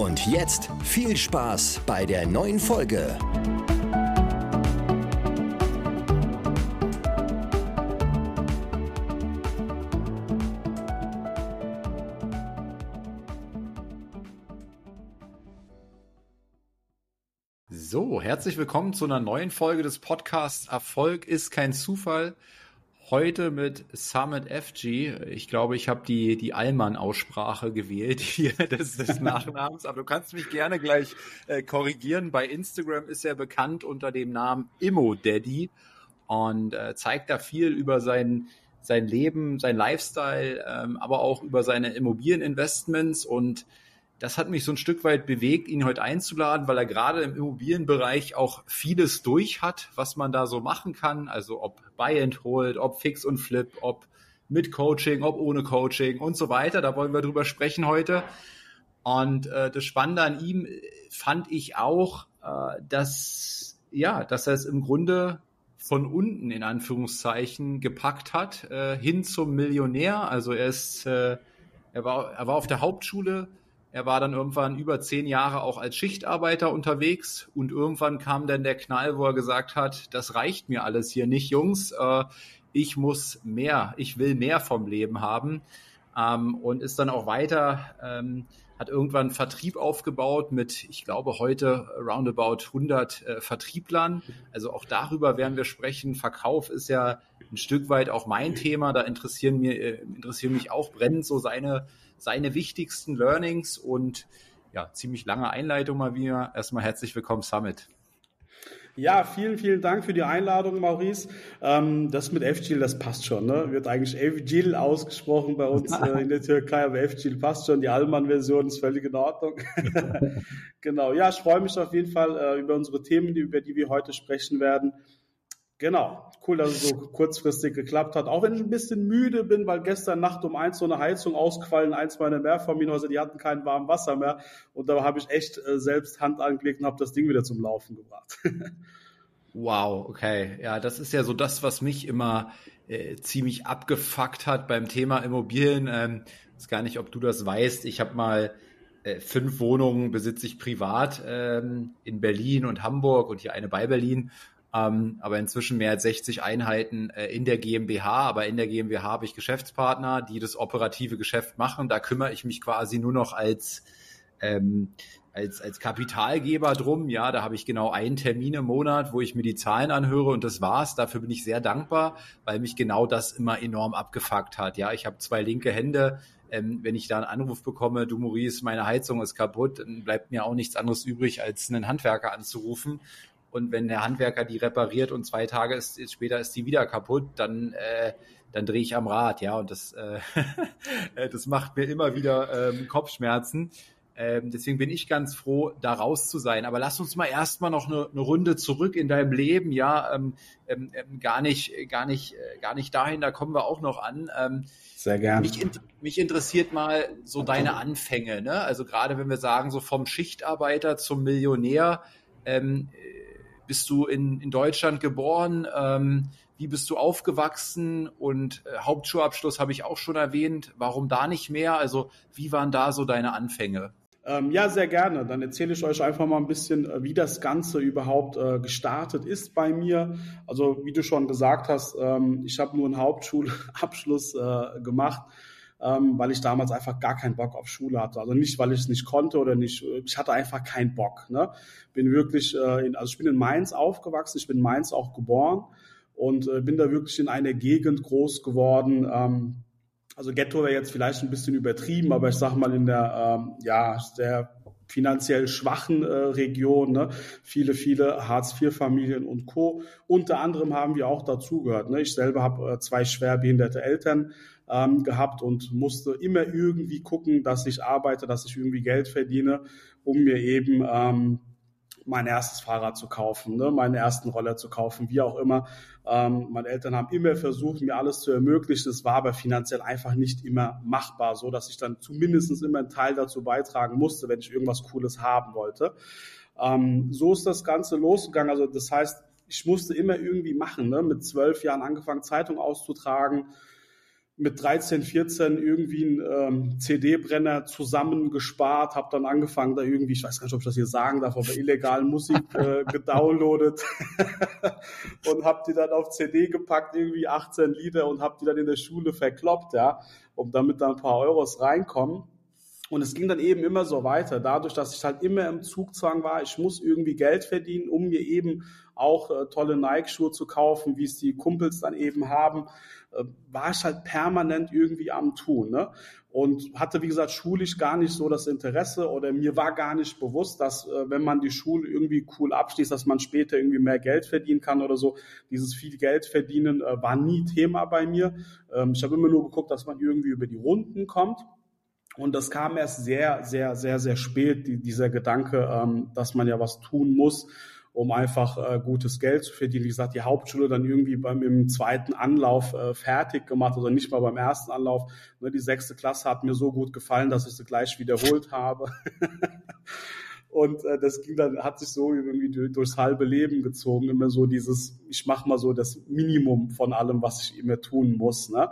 Und jetzt viel Spaß bei der neuen Folge. So, herzlich willkommen zu einer neuen Folge des Podcasts Erfolg ist kein Zufall. Heute mit Summit FG. Ich glaube, ich habe die, die Allmann-Aussprache gewählt hier des, des Nachnamens, aber du kannst mich gerne gleich äh, korrigieren. Bei Instagram ist er bekannt unter dem Namen Immo Daddy und äh, zeigt da viel über sein, sein Leben, sein Lifestyle, ähm, aber auch über seine Immobilieninvestments und das hat mich so ein Stück weit bewegt, ihn heute einzuladen, weil er gerade im Immobilienbereich auch vieles durch hat, was man da so machen kann. Also ob Buy and Hold, ob Fix und Flip, ob mit Coaching, ob ohne Coaching und so weiter. Da wollen wir drüber sprechen heute. Und äh, das Spannende an ihm fand ich auch, äh, dass ja, dass er es im Grunde von unten in Anführungszeichen gepackt hat äh, hin zum Millionär. Also er ist, äh, er war, er war auf der Hauptschule er war dann irgendwann über zehn Jahre auch als Schichtarbeiter unterwegs und irgendwann kam dann der Knall, wo er gesagt hat, das reicht mir alles hier nicht, Jungs. Äh, ich muss mehr, ich will mehr vom Leben haben. Ähm, und ist dann auch weiter, ähm, hat irgendwann Vertrieb aufgebaut mit, ich glaube, heute roundabout 100 äh, Vertrieblern. Also auch darüber werden wir sprechen. Verkauf ist ja ein Stück weit auch mein Thema. Da interessieren, mir, äh, interessieren mich auch brennend so seine seine wichtigsten Learnings und ja, ziemlich lange Einleitung mal wieder. Erstmal herzlich willkommen, Summit. Ja, vielen, vielen Dank für die Einladung, Maurice. Ähm, das mit FGIL, das passt schon. Ne? Wird eigentlich FGIL ausgesprochen bei uns äh, in der Türkei, aber FGIL passt schon. Die Allmann-Version ist völlig in Ordnung. genau. Ja, ich freue mich auf jeden Fall äh, über unsere Themen, über die wir heute sprechen werden. Genau, cool, dass es so kurzfristig geklappt hat. Auch wenn ich ein bisschen müde bin, weil gestern Nacht um eins so eine Heizung ausgefallen, eins meiner Mehrfamilienhäuser, die hatten kein warmes Wasser mehr. Und da habe ich echt äh, selbst Hand angelegt und habe das Ding wieder zum Laufen gebracht. wow, okay. Ja, das ist ja so das, was mich immer äh, ziemlich abgefuckt hat beim Thema Immobilien. Ähm, ist gar nicht, ob du das weißt. Ich habe mal äh, fünf Wohnungen besitze ich privat ähm, in Berlin und Hamburg und hier eine bei Berlin ähm, aber inzwischen mehr als 60 Einheiten äh, in der GmbH. Aber in der GmbH habe ich Geschäftspartner, die das operative Geschäft machen. Da kümmere ich mich quasi nur noch als ähm, als, als Kapitalgeber drum. Ja, da habe ich genau einen Termin im Monat, wo ich mir die Zahlen anhöre und das war's. Dafür bin ich sehr dankbar, weil mich genau das immer enorm abgefuckt hat. Ja, ich habe zwei linke Hände. Ähm, wenn ich da einen Anruf bekomme, du Maurice, meine Heizung ist kaputt, dann bleibt mir auch nichts anderes übrig, als einen Handwerker anzurufen und wenn der Handwerker die repariert und zwei Tage ist, ist später ist die wieder kaputt, dann äh, dann drehe ich am Rad, ja, und das äh, das macht mir immer wieder ähm, Kopfschmerzen. Ähm, deswegen bin ich ganz froh, da raus zu sein. Aber lass uns mal erstmal noch eine, eine Runde zurück in deinem Leben, ja, ähm, ähm, ähm gar nicht, gar nicht, äh, gar nicht dahin. Da kommen wir auch noch an. Ähm, Sehr gerne. Mich, mich interessiert mal so deine Anfänge, ne? Also gerade wenn wir sagen so vom Schichtarbeiter zum Millionär. Bist du in, in Deutschland geboren? Ähm, wie bist du aufgewachsen? Und äh, Hauptschulabschluss habe ich auch schon erwähnt. Warum da nicht mehr? Also wie waren da so deine Anfänge? Ähm, ja, sehr gerne. Dann erzähle ich euch einfach mal ein bisschen, äh, wie das Ganze überhaupt äh, gestartet ist bei mir. Also wie du schon gesagt hast, ähm, ich habe nur einen Hauptschulabschluss äh, gemacht ähm, weil ich damals einfach gar keinen Bock auf Schule hatte. Also nicht, weil ich es nicht konnte oder nicht, ich hatte einfach keinen Bock. Ne? Bin wirklich, äh, in, also ich bin in Mainz aufgewachsen, ich bin in Mainz auch geboren und äh, bin da wirklich in einer Gegend groß geworden. Ähm, also Ghetto wäre jetzt vielleicht ein bisschen übertrieben, aber ich sag mal in der ähm, ja der finanziell schwachen äh, Region, ne? viele, viele Hartz-IV-Familien und Co. Unter anderem haben wir auch dazugehört. Ne? Ich selber habe äh, zwei schwerbehinderte Eltern, ähm, gehabt und musste immer irgendwie gucken, dass ich arbeite, dass ich irgendwie Geld verdiene, um mir eben ähm, mein erstes Fahrrad zu kaufen, ne, meinen ersten Roller zu kaufen, wie auch immer. Ähm, meine Eltern haben immer versucht, mir alles zu ermöglichen. Es war aber finanziell einfach nicht immer machbar, so dass ich dann zumindest immer einen Teil dazu beitragen musste, wenn ich irgendwas Cooles haben wollte. Ähm, so ist das Ganze losgegangen. Also das heißt, ich musste immer irgendwie machen. Ne? Mit zwölf Jahren angefangen, Zeitung auszutragen, mit 13, 14 irgendwie einen ähm, CD-Brenner zusammengespart, habe dann angefangen, da irgendwie, ich weiß gar nicht, ob ich das hier sagen darf, aber illegal Musik äh, gedownloadet und habe die dann auf CD gepackt, irgendwie 18 Lieder und habe die dann in der Schule verkloppt, ja, um damit da ein paar Euros reinkommen. Und es ging dann eben immer so weiter, dadurch, dass ich halt immer im Zugzwang war, ich muss irgendwie Geld verdienen, um mir eben auch äh, tolle Nike-Schuhe zu kaufen, wie es die Kumpels dann eben haben, äh, war ich halt permanent irgendwie am Tun. Ne? Und hatte, wie gesagt, schulisch gar nicht so das Interesse oder mir war gar nicht bewusst, dass äh, wenn man die Schule irgendwie cool abschließt, dass man später irgendwie mehr Geld verdienen kann oder so. Dieses viel Geld verdienen äh, war nie Thema bei mir. Ähm, ich habe immer nur geguckt, dass man irgendwie über die Runden kommt. Und das kam erst sehr, sehr, sehr, sehr spät, die, dieser Gedanke, ähm, dass man ja was tun muss, um einfach äh, gutes Geld zu verdienen. Wie gesagt, die Hauptschule dann irgendwie beim im zweiten Anlauf äh, fertig gemacht oder nicht mal beim ersten Anlauf. Ne, die sechste Klasse hat mir so gut gefallen, dass ich sie gleich wiederholt habe. Und äh, das ging dann, hat sich so irgendwie durchs halbe Leben gezogen. Immer so dieses, ich mache mal so das Minimum von allem, was ich immer tun muss. Ne?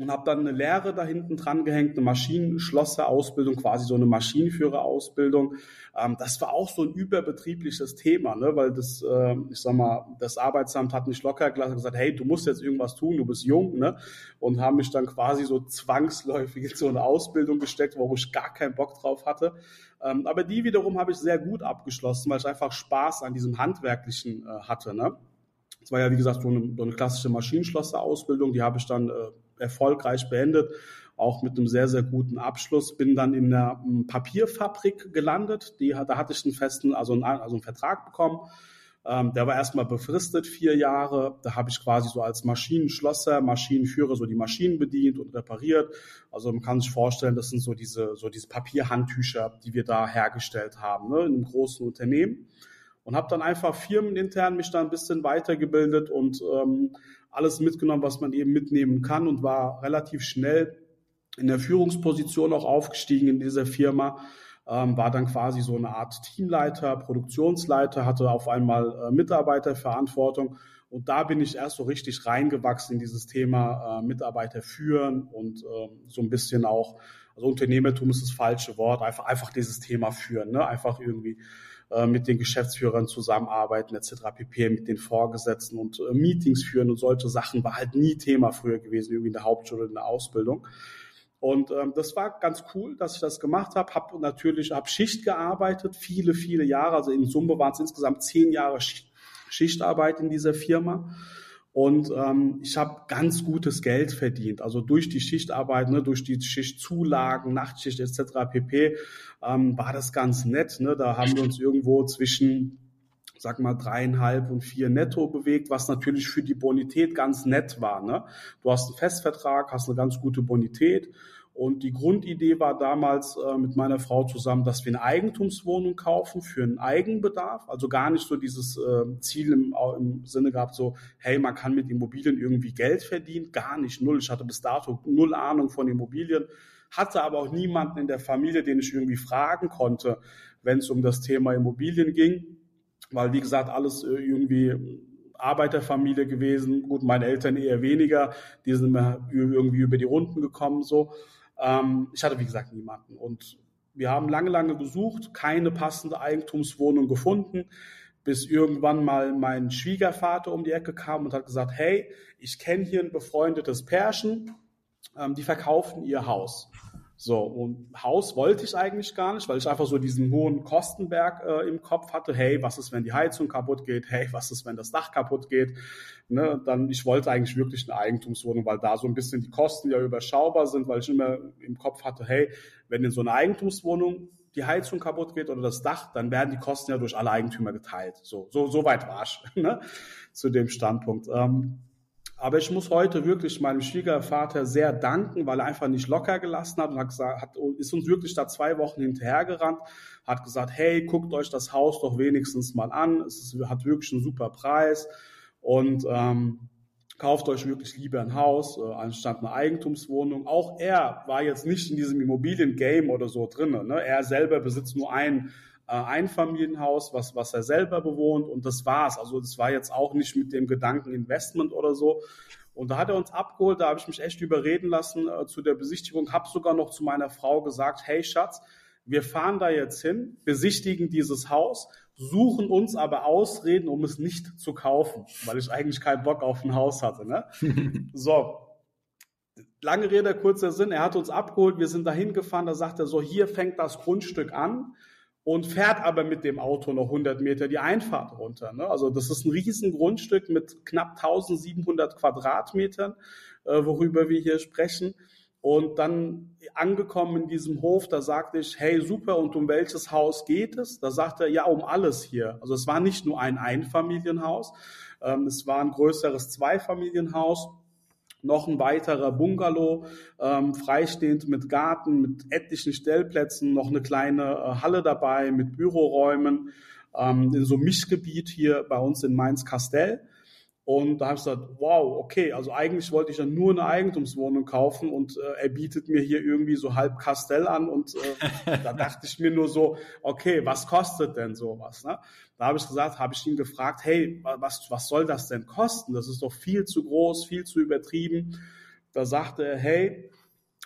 Und habe dann eine Lehre da hinten dran gehängt, eine Maschinenschlosserausbildung, quasi so eine Maschinenführerausbildung. Ähm, das war auch so ein überbetriebliches Thema, ne? weil das, äh, ich sag mal, das Arbeitsamt hat nicht locker gelassen gesagt, hey, du musst jetzt irgendwas tun, du bist jung, ne? Und haben mich dann quasi so zwangsläufig in so eine Ausbildung gesteckt, wo ich gar keinen Bock drauf hatte. Ähm, aber die wiederum habe ich sehr gut abgeschlossen, weil ich einfach Spaß an diesem Handwerklichen äh, hatte, ne? Das war ja, wie gesagt, so eine, so eine klassische Maschinenschlosserausbildung, die habe ich dann äh, erfolgreich beendet, auch mit einem sehr, sehr guten Abschluss. Bin dann in einer ähm, Papierfabrik gelandet. Die, da hatte ich einen festen, also einen, also einen Vertrag bekommen. Ähm, der war erstmal befristet, vier Jahre. Da habe ich quasi so als Maschinenschlosser, Maschinenführer so die Maschinen bedient und repariert. Also man kann sich vorstellen, das sind so diese, so diese Papierhandtücher, die wir da hergestellt haben, ne, in einem großen Unternehmen. Und habe dann einfach firmenintern mich da ein bisschen weitergebildet und ähm, alles mitgenommen, was man eben mitnehmen kann und war relativ schnell in der Führungsposition auch aufgestiegen in dieser Firma, ähm, war dann quasi so eine Art Teamleiter, Produktionsleiter, hatte auf einmal äh, Mitarbeiterverantwortung und da bin ich erst so richtig reingewachsen in dieses Thema äh, Mitarbeiter führen und äh, so ein bisschen auch, also Unternehmertum ist das falsche Wort, einfach, einfach dieses Thema führen, ne? einfach irgendwie äh, mit den Geschäftsführern zusammenarbeiten etc. pp, mit den Vorgesetzten und äh, Meetings führen und solche Sachen war halt nie Thema früher gewesen, irgendwie in der Hauptschule, in der Ausbildung. Und ähm, das war ganz cool, dass ich das gemacht habe. Habe natürlich hab Schicht gearbeitet, viele, viele Jahre. Also in Summe waren es insgesamt zehn Jahre Schichtarbeit in dieser Firma. Und ähm, ich habe ganz gutes Geld verdient. Also durch die Schichtarbeit, ne, durch die Schichtzulagen, Nachtschicht etc. pp. Ähm, war das ganz nett. Ne? Da haben wir uns irgendwo zwischen sag mal, dreieinhalb und vier netto bewegt, was natürlich für die Bonität ganz nett war. Ne? Du hast einen Festvertrag, hast eine ganz gute Bonität und die Grundidee war damals äh, mit meiner Frau zusammen, dass wir eine Eigentumswohnung kaufen für einen Eigenbedarf. Also gar nicht so dieses äh, Ziel im, im Sinne gehabt, so, hey, man kann mit Immobilien irgendwie Geld verdienen. Gar nicht, null. Ich hatte bis dato null Ahnung von Immobilien, hatte aber auch niemanden in der Familie, den ich irgendwie fragen konnte, wenn es um das Thema Immobilien ging. Weil, wie gesagt, alles äh, irgendwie Arbeiterfamilie gewesen. Gut, meine Eltern eher weniger. Die sind immer irgendwie über die Runden gekommen, so. Ähm, ich hatte, wie gesagt, niemanden. Und wir haben lange, lange gesucht, keine passende Eigentumswohnung gefunden, bis irgendwann mal mein Schwiegervater um die Ecke kam und hat gesagt, hey, ich kenne hier ein befreundetes Pärchen, ähm, die verkaufen ihr Haus. So, und Haus wollte ich eigentlich gar nicht, weil ich einfach so diesen hohen Kostenberg äh, im Kopf hatte. Hey, was ist, wenn die Heizung kaputt geht? Hey, was ist, wenn das Dach kaputt geht? Ne, dann, ich wollte eigentlich wirklich eine Eigentumswohnung, weil da so ein bisschen die Kosten ja überschaubar sind, weil ich immer im Kopf hatte, hey, wenn in so einer Eigentumswohnung die Heizung kaputt geht oder das Dach, dann werden die Kosten ja durch alle Eigentümer geteilt. So, so, so weit war ich, ne, zu dem Standpunkt. Ähm, Aber ich muss heute wirklich meinem Schwiegervater sehr danken, weil er einfach nicht locker gelassen hat und hat gesagt, hat, ist uns wirklich da zwei Wochen hinterhergerannt, hat gesagt, hey, guckt euch das Haus doch wenigstens mal an. Es ist, hat wirklich einen super Preis und ähm, kauft euch wirklich lieber ein Haus äh, anstatt eine Eigentumswohnung. Auch er war jetzt nicht in diesem Immobiliengame oder so drin. Ne? Er selber besitzt nur ein äh, Einfamilienhaus, was, was er selber bewohnt und das war's. Also das war jetzt auch nicht mit dem Gedanken Investment oder so. Und da hat er uns abgeholt, da habe ich mich echt überreden lassen äh, zu der Besichtigung, habe sogar noch zu meiner Frau gesagt, hey Schatz, wir fahren da jetzt hin, besichtigen dieses Haus, suchen uns aber Ausreden, um es nicht zu kaufen, weil ich eigentlich keinen Bock auf ein Haus hatte. Ne? so, lange Rede, kurzer Sinn, er hat uns abgeholt, wir sind dahin gefahren, da sagt er so, hier fängt das Grundstück an und fährt aber mit dem Auto noch 100 Meter die Einfahrt runter. Ne? Also das ist ein riesen Grundstück mit knapp 1700 Quadratmetern, äh, worüber wir hier sprechen. Und dann angekommen in diesem Hof, da sagte ich, hey, super, und um welches Haus geht es? Da sagte er, ja, um alles hier. Also es war nicht nur ein Einfamilienhaus, ähm, es war ein größeres Zweifamilienhaus noch ein weiterer Bungalow, ähm, freistehend mit Garten, mit etlichen Stellplätzen, noch eine kleine äh, Halle dabei mit Büroräumen ähm, in so Mischgebiet hier bei uns in Mainz-Kastell. Und da habe ich gesagt, wow, okay, also eigentlich wollte ich ja nur eine Eigentumswohnung kaufen und äh, er bietet mir hier irgendwie so halb Kastell an und äh, da dachte ich mir nur so, okay, was kostet denn sowas? Ne? Da habe ich gesagt, habe ich ihn gefragt, hey, was, was soll das denn kosten? Das ist doch viel zu groß, viel zu übertrieben. Da sagte er, hey,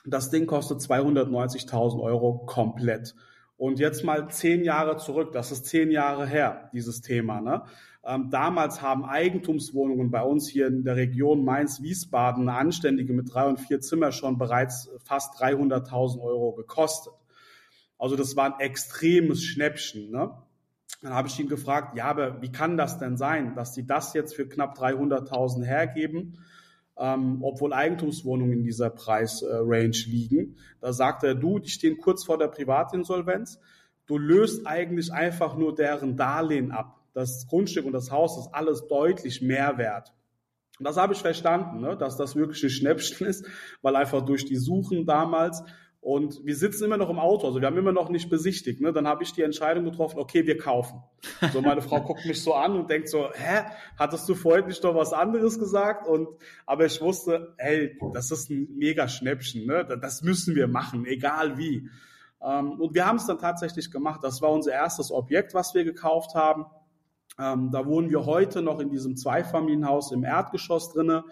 das Ding kostet 290.000 Euro komplett. Und jetzt mal zehn Jahre zurück, das ist zehn Jahre her, dieses Thema. Ne? Ähm, damals haben Eigentumswohnungen bei uns hier in der Region Mainz-Wiesbaden, eine anständige mit drei und vier Zimmer, schon bereits fast 300.000 Euro gekostet. Also das war ein extremes Schnäppchen. Ne? Dann habe ich ihn gefragt, ja, aber wie kann das denn sein, dass die das jetzt für knapp 300.000 hergeben? ähm, obwohl Eigentumswohnungen in dieser Preisrange äh, liegen. Da sagt er, du, die stehen kurz vor der Privatinsolvenz. Du löst eigentlich einfach nur deren Darlehen ab. Das Grundstück und das Haus ist alles deutlich mehr wert. Und das habe ich verstanden, ne, dass das wirklich ein Schnäppchen ist, weil einfach durch die Suchen damals und wir sitzen immer noch im Auto, also wir haben immer noch nicht besichtigt. Ne? Dann habe ich die Entscheidung getroffen, okay, wir kaufen. So, meine Frau guckt mich so an und denkt so, hä, hattest du vorhin nicht doch was anderes gesagt? Und aber ich wusste, hey, das ist ein mega Schnäppchen, ne? Das müssen wir machen, egal wie. Ähm, und wir haben es dann tatsächlich gemacht. Das war unser erstes Objekt, was wir gekauft haben. Ähm, da wohnen wir heute noch in diesem Zweifamilienhaus im Erdgeschoss drinnen.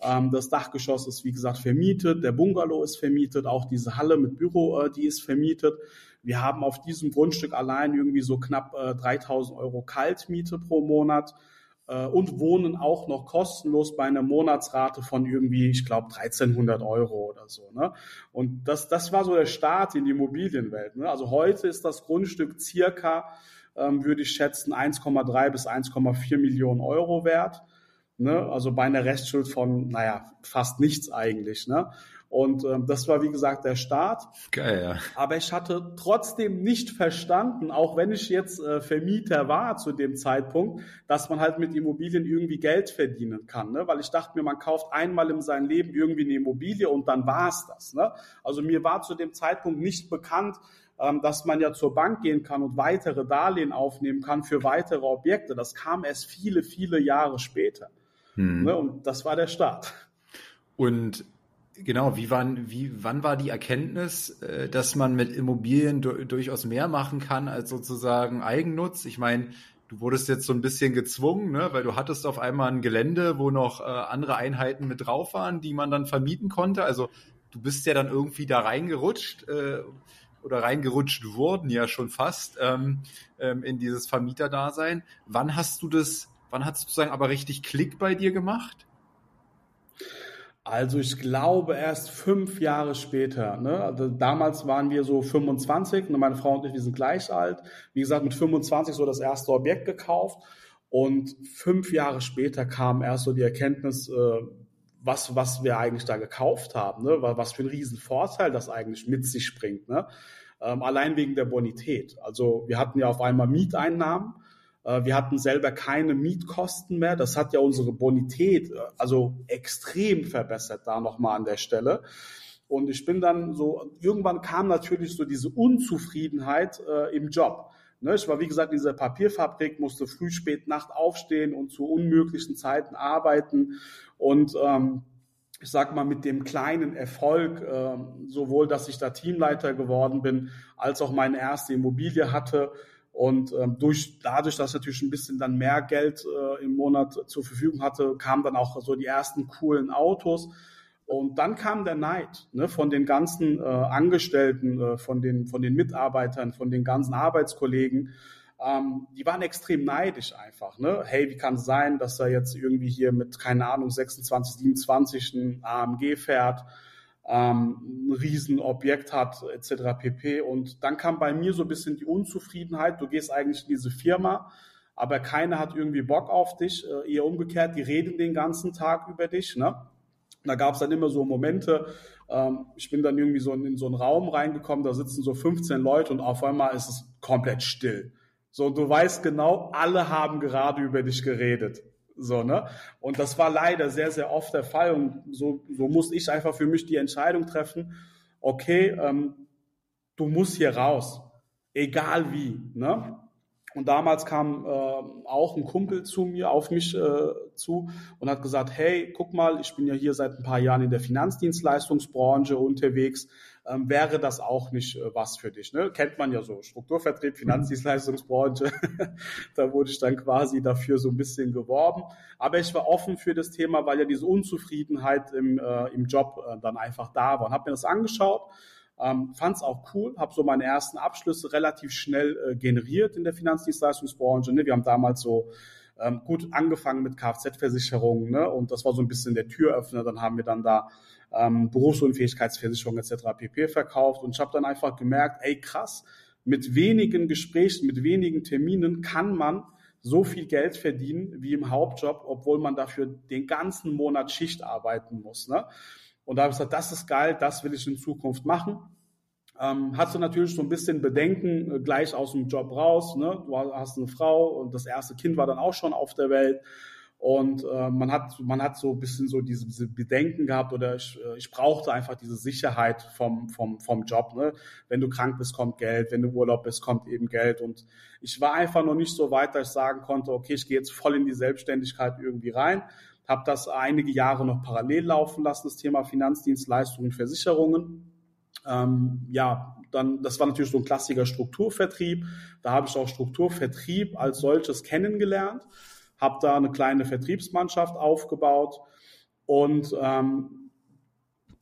Ähm, das Dachgeschoss ist, wie gesagt, vermietet. Der Bungalow ist vermietet. Auch diese Halle mit Büro, äh, die ist vermietet. Wir haben auf diesem Grundstück allein irgendwie so knapp 3000 äh, Euro Kaltmiete pro Monat äh, und wohnen auch noch kostenlos bei einer Monatsrate von irgendwie, ich glaube, 1300 Euro oder so. Ne? Und das, das war so der Start in die Immobilienwelt. Ne? Also heute ist das Grundstück circa, ähm, würde ich schätzen, 1,3 bis 1,4 Millionen Euro wert. Ne? Also bei einer Restschuld von, naja, fast nichts eigentlich. Ne? Und ähm, das war, wie gesagt, der Start. Geil, ja. Aber ich hatte trotzdem nicht verstanden, auch wenn ich jetzt äh, Vermieter war zu dem Zeitpunkt, dass man halt mit Immobilien irgendwie Geld verdienen kann. Ne? Weil ich dachte mir, man kauft einmal in seinem Leben irgendwie eine Immobilie und dann war's das. Ne? Also mir war zu dem Zeitpunkt nicht bekannt, ähm, dass man ja zur Bank gehen kann und weitere Darlehen aufnehmen kann für weitere Objekte. Das kam erst viele, viele Jahre später. Hm. Ne, und das war der Start. Und genau, wie wann, wie, wann war die Erkenntnis, äh, dass man mit Immobilien durchaus mehr machen kann als sozusagen Eigennutz? Ich meine, du wurdest jetzt so ein bisschen gezwungen, ne? weil du hattest auf einmal ein Gelände, wo noch äh, andere Einheiten mit drauf waren, die man dann vermieten konnte. Also du bist ja dann irgendwie da reingerutscht äh, oder reingerutscht wurden ja schon fast ähm, ähm, in dieses Vermieterdasein. Wann hast du das Wann hat es sozusagen aber richtig Klick bei dir gemacht? Also ich glaube erst fünf Jahre später. Ne? Also damals waren wir so 25, ne? meine Frau und ich, wir sind gleich alt. Wie gesagt, mit 25 so das erste Objekt gekauft. Und fünf Jahre später kam erst so die Erkenntnis, äh, was, was wir eigentlich da gekauft haben, ne? was für ein Riesenvorteil das eigentlich mit sich bringt. Ne? Ähm, allein wegen der Bonität. Also wir hatten ja auf einmal Mieteinnahmen wir hatten selber keine Mietkosten mehr. Das hat ja unsere Bonität äh, also extrem verbessert da nochmal an der Stelle. Und ich bin dann so, irgendwann kam natürlich so diese Unzufriedenheit äh, im Job. Ne, ich war, wie gesagt, in dieser Papierfabrik, musste früh, spät, Nacht aufstehen und zu unmöglichen Zeiten arbeiten. Und ähm, ich sag mal, mit dem kleinen Erfolg, äh, sowohl, dass ich da Teamleiter geworden bin, als auch meine erste Immobilie hatte. Und ähm, durch, dadurch, dass ich natürlich ein bisschen dann mehr Geld äh, im Monat zur Verfügung hatte, kamen dann auch so die ersten coolen Autos. Und dann kam der Neid ne, von den ganzen äh, Angestellten, äh, von, den, von den Mitarbeitern, von den ganzen Arbeitskollegen. Ähm, die waren extrem neidisch einfach. Ne? Hey, wie kann es sein, dass er jetzt irgendwie hier mit, keine Ahnung, 26, 27 ein AMG fährt, ähm, ein Riesenobjekt hat, etc. pp. Und dann kam bei mir so ein bisschen die Unzufriedenheit. Du gehst eigentlich in diese Firma, aber keiner hat irgendwie Bock auf dich. Äh, eher umgekehrt, die reden den ganzen Tag über dich. Ne? Da gab es dann immer so Momente, ähm, ich bin dann irgendwie so in, in, so einen Raum reingekommen, da sitzen so 15 Leute und auf einmal ist es komplett still. So, du weißt genau, alle haben gerade über dich geredet. So, ne? Und das war leider sehr, sehr oft der Fall. Und so, so musste ich einfach für mich die Entscheidung treffen, okay, ähm, du musst hier raus. Egal wie. Ne? Und damals kam äh, auch ein Kumpel zu mir, auf mich äh, zu und hat gesagt, hey, guck mal, ich bin ja hier seit ein paar Jahren in der Finanzdienstleistungsbranche unterwegs. Ähm, wäre das auch nicht äh, was für dich? Ne? Kennt man ja so, Strukturvertrieb, Finanzdienstleistungsbranche. da wurde ich dann quasi dafür so ein bisschen geworben. Aber ich war offen für das Thema, weil ja diese Unzufriedenheit im, äh, im Job äh, dann einfach da war. Und habe mir das angeschaut ähm, Fand es auch cool, habe so meine ersten Abschlüsse relativ schnell äh, generiert in der Finanzdienstleistungsbranche. Ne? Wir haben damals so ähm, gut angefangen mit Kfz-Versicherungen ne? und das war so ein bisschen der Türöffner. Dann haben wir dann da ähm, Berufsunfähigkeitsversicherung etc. pp. verkauft und ich habe dann einfach gemerkt, ey krass, mit wenigen Gesprächen, mit wenigen Terminen kann man so viel Geld verdienen wie im Hauptjob, obwohl man dafür den ganzen Monat Schicht arbeiten muss. Ne? Und da habe ich gesagt, das ist geil, das will ich in Zukunft machen. Ähm, hast du natürlich so ein bisschen Bedenken äh, gleich aus dem Job raus. Ne? Du hast eine Frau und das erste Kind war dann auch schon auf der Welt. Und äh, man hat man hat so ein bisschen so diese, diese Bedenken gehabt oder ich, äh, ich brauchte einfach diese Sicherheit vom vom vom Job. Ne? Wenn du krank bist, kommt Geld. Wenn du Urlaub bist, kommt eben Geld. Und ich war einfach noch nicht so weit, dass ich sagen konnte, okay, ich gehe jetzt voll in die Selbstständigkeit irgendwie rein habe das einige Jahre noch parallel laufen lassen, das Thema Finanzdienstleistungen, Versicherungen. Ähm, ja, dann, das war natürlich so ein klassischer Strukturvertrieb. Da habe ich auch Strukturvertrieb als solches kennengelernt, habe da eine kleine Vertriebsmannschaft aufgebaut und ähm,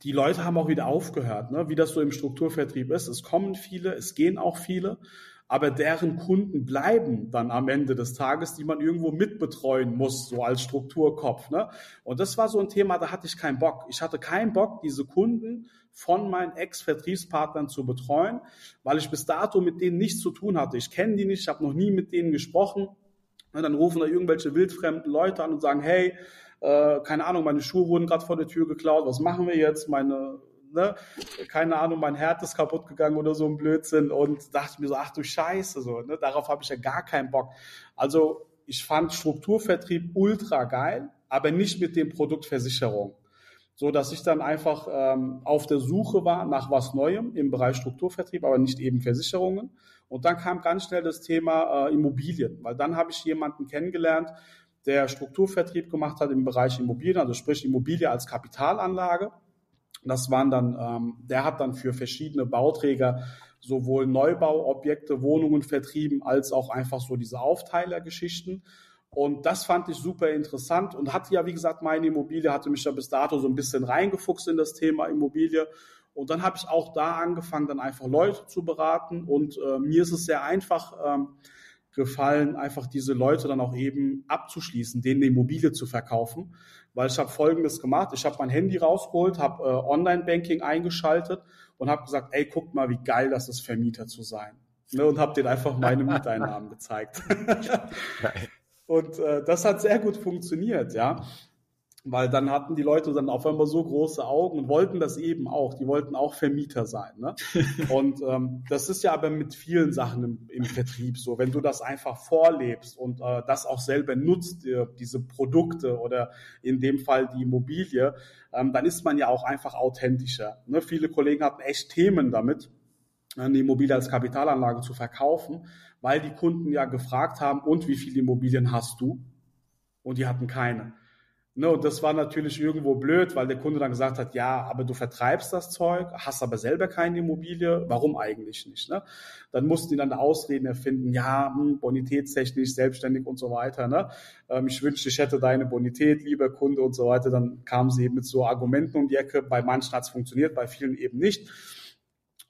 die Leute haben auch wieder aufgehört, ne? wie das so im Strukturvertrieb ist. Es kommen viele, es gehen auch viele aber deren Kunden bleiben dann am Ende des Tages, die man irgendwo mitbetreuen muss, so als Strukturkopf. Ne? Und das war so ein Thema, da hatte ich keinen Bock. Ich hatte keinen Bock, diese Kunden von meinen Ex-Vertriebspartnern zu betreuen, weil ich bis dato mit denen nichts zu tun hatte. Ich kenne die nicht, ich habe noch nie mit denen gesprochen. Und dann rufen da irgendwelche wildfremden Leute an und sagen, hey, äh, keine Ahnung, meine Schuhe wurden gerade vor der Tür geklaut, was machen wir jetzt? Meine ne, keine Ahnung, mein Herd ist kaputt gegangen oder so ein Blödsinn und dachte mir so, ach du Scheiße, so, ne, darauf habe ich ja gar keinen Bock. Also ich fand Strukturvertrieb ultra geil, aber nicht mit dem Produkt Versicherung. So dass ich dann einfach ähm, auf der Suche war nach was Neuem im Bereich Strukturvertrieb, aber nicht eben Versicherungen. Und dann kam ganz schnell das Thema äh, Immobilien, weil dann habe ich jemanden kennengelernt, der Strukturvertrieb gemacht hat im Bereich Immobilien, also sprich Immobilie als Kapitalanlage. Das waren dann, ähm, der hat dann für verschiedene Bauträger sowohl Neubauobjekte, Wohnungen vertrieben, als auch einfach so diese Aufteilergeschichten. Und das fand ich super interessant und hatte ja, wie gesagt, meine Immobilie, hatte mich ja bis dato so ein bisschen reingefuchst in das Thema Immobilie. Und dann habe ich auch da angefangen, dann einfach Leute zu beraten. Und äh, mir ist es sehr einfach ähm, gefallen, einfach diese Leute dann auch eben abzuschließen, denen eine Immobilie zu verkaufen weil ich habe Folgendes gemacht. Ich habe mein Handy rausgeholt, habe äh, Online-Banking eingeschaltet und habe gesagt, ey, guck mal, wie geil das ist, Vermieter zu sein. Ne, und habe denen einfach meine Mieteinnahmen gezeigt. und äh, das hat sehr gut funktioniert, ja. Weil dann hatten die Leute dann auf einmal so große Augen und wollten das eben auch. Die wollten auch Vermieter sein. Ne? und ähm, das ist ja aber mit vielen Sachen im, im Vertrieb so. Wenn du das einfach vorlebst und äh, das auch selber nutzt, äh, diese Produkte oder in dem Fall die Immobilie, ähm, dann ist man ja auch einfach authentischer. Ne? Viele Kollegen hatten echt Themen damit, eine Immobilie als Kapitalanlage zu verkaufen, weil die Kunden ja gefragt haben, und wie viele Immobilien hast du? Und die hatten keine. Ne, und das war natürlich irgendwo blöd, weil der Kunde dann gesagt hat, ja, aber du vertreibst das Zeug, hast aber selber keine Immobilie, warum eigentlich nicht? Ne? Dann mussten die dann Ausreden erfinden, ja, hm, bonitätstechnisch, selbstständig und so weiter. Ne? Ähm, ich wünschte, ich hätte deine Bonität, lieber Kunde und so weiter. Dann kamen sie eben mit so Argumenten um die Ecke. Bei manchen hat es funktioniert, bei vielen eben nicht.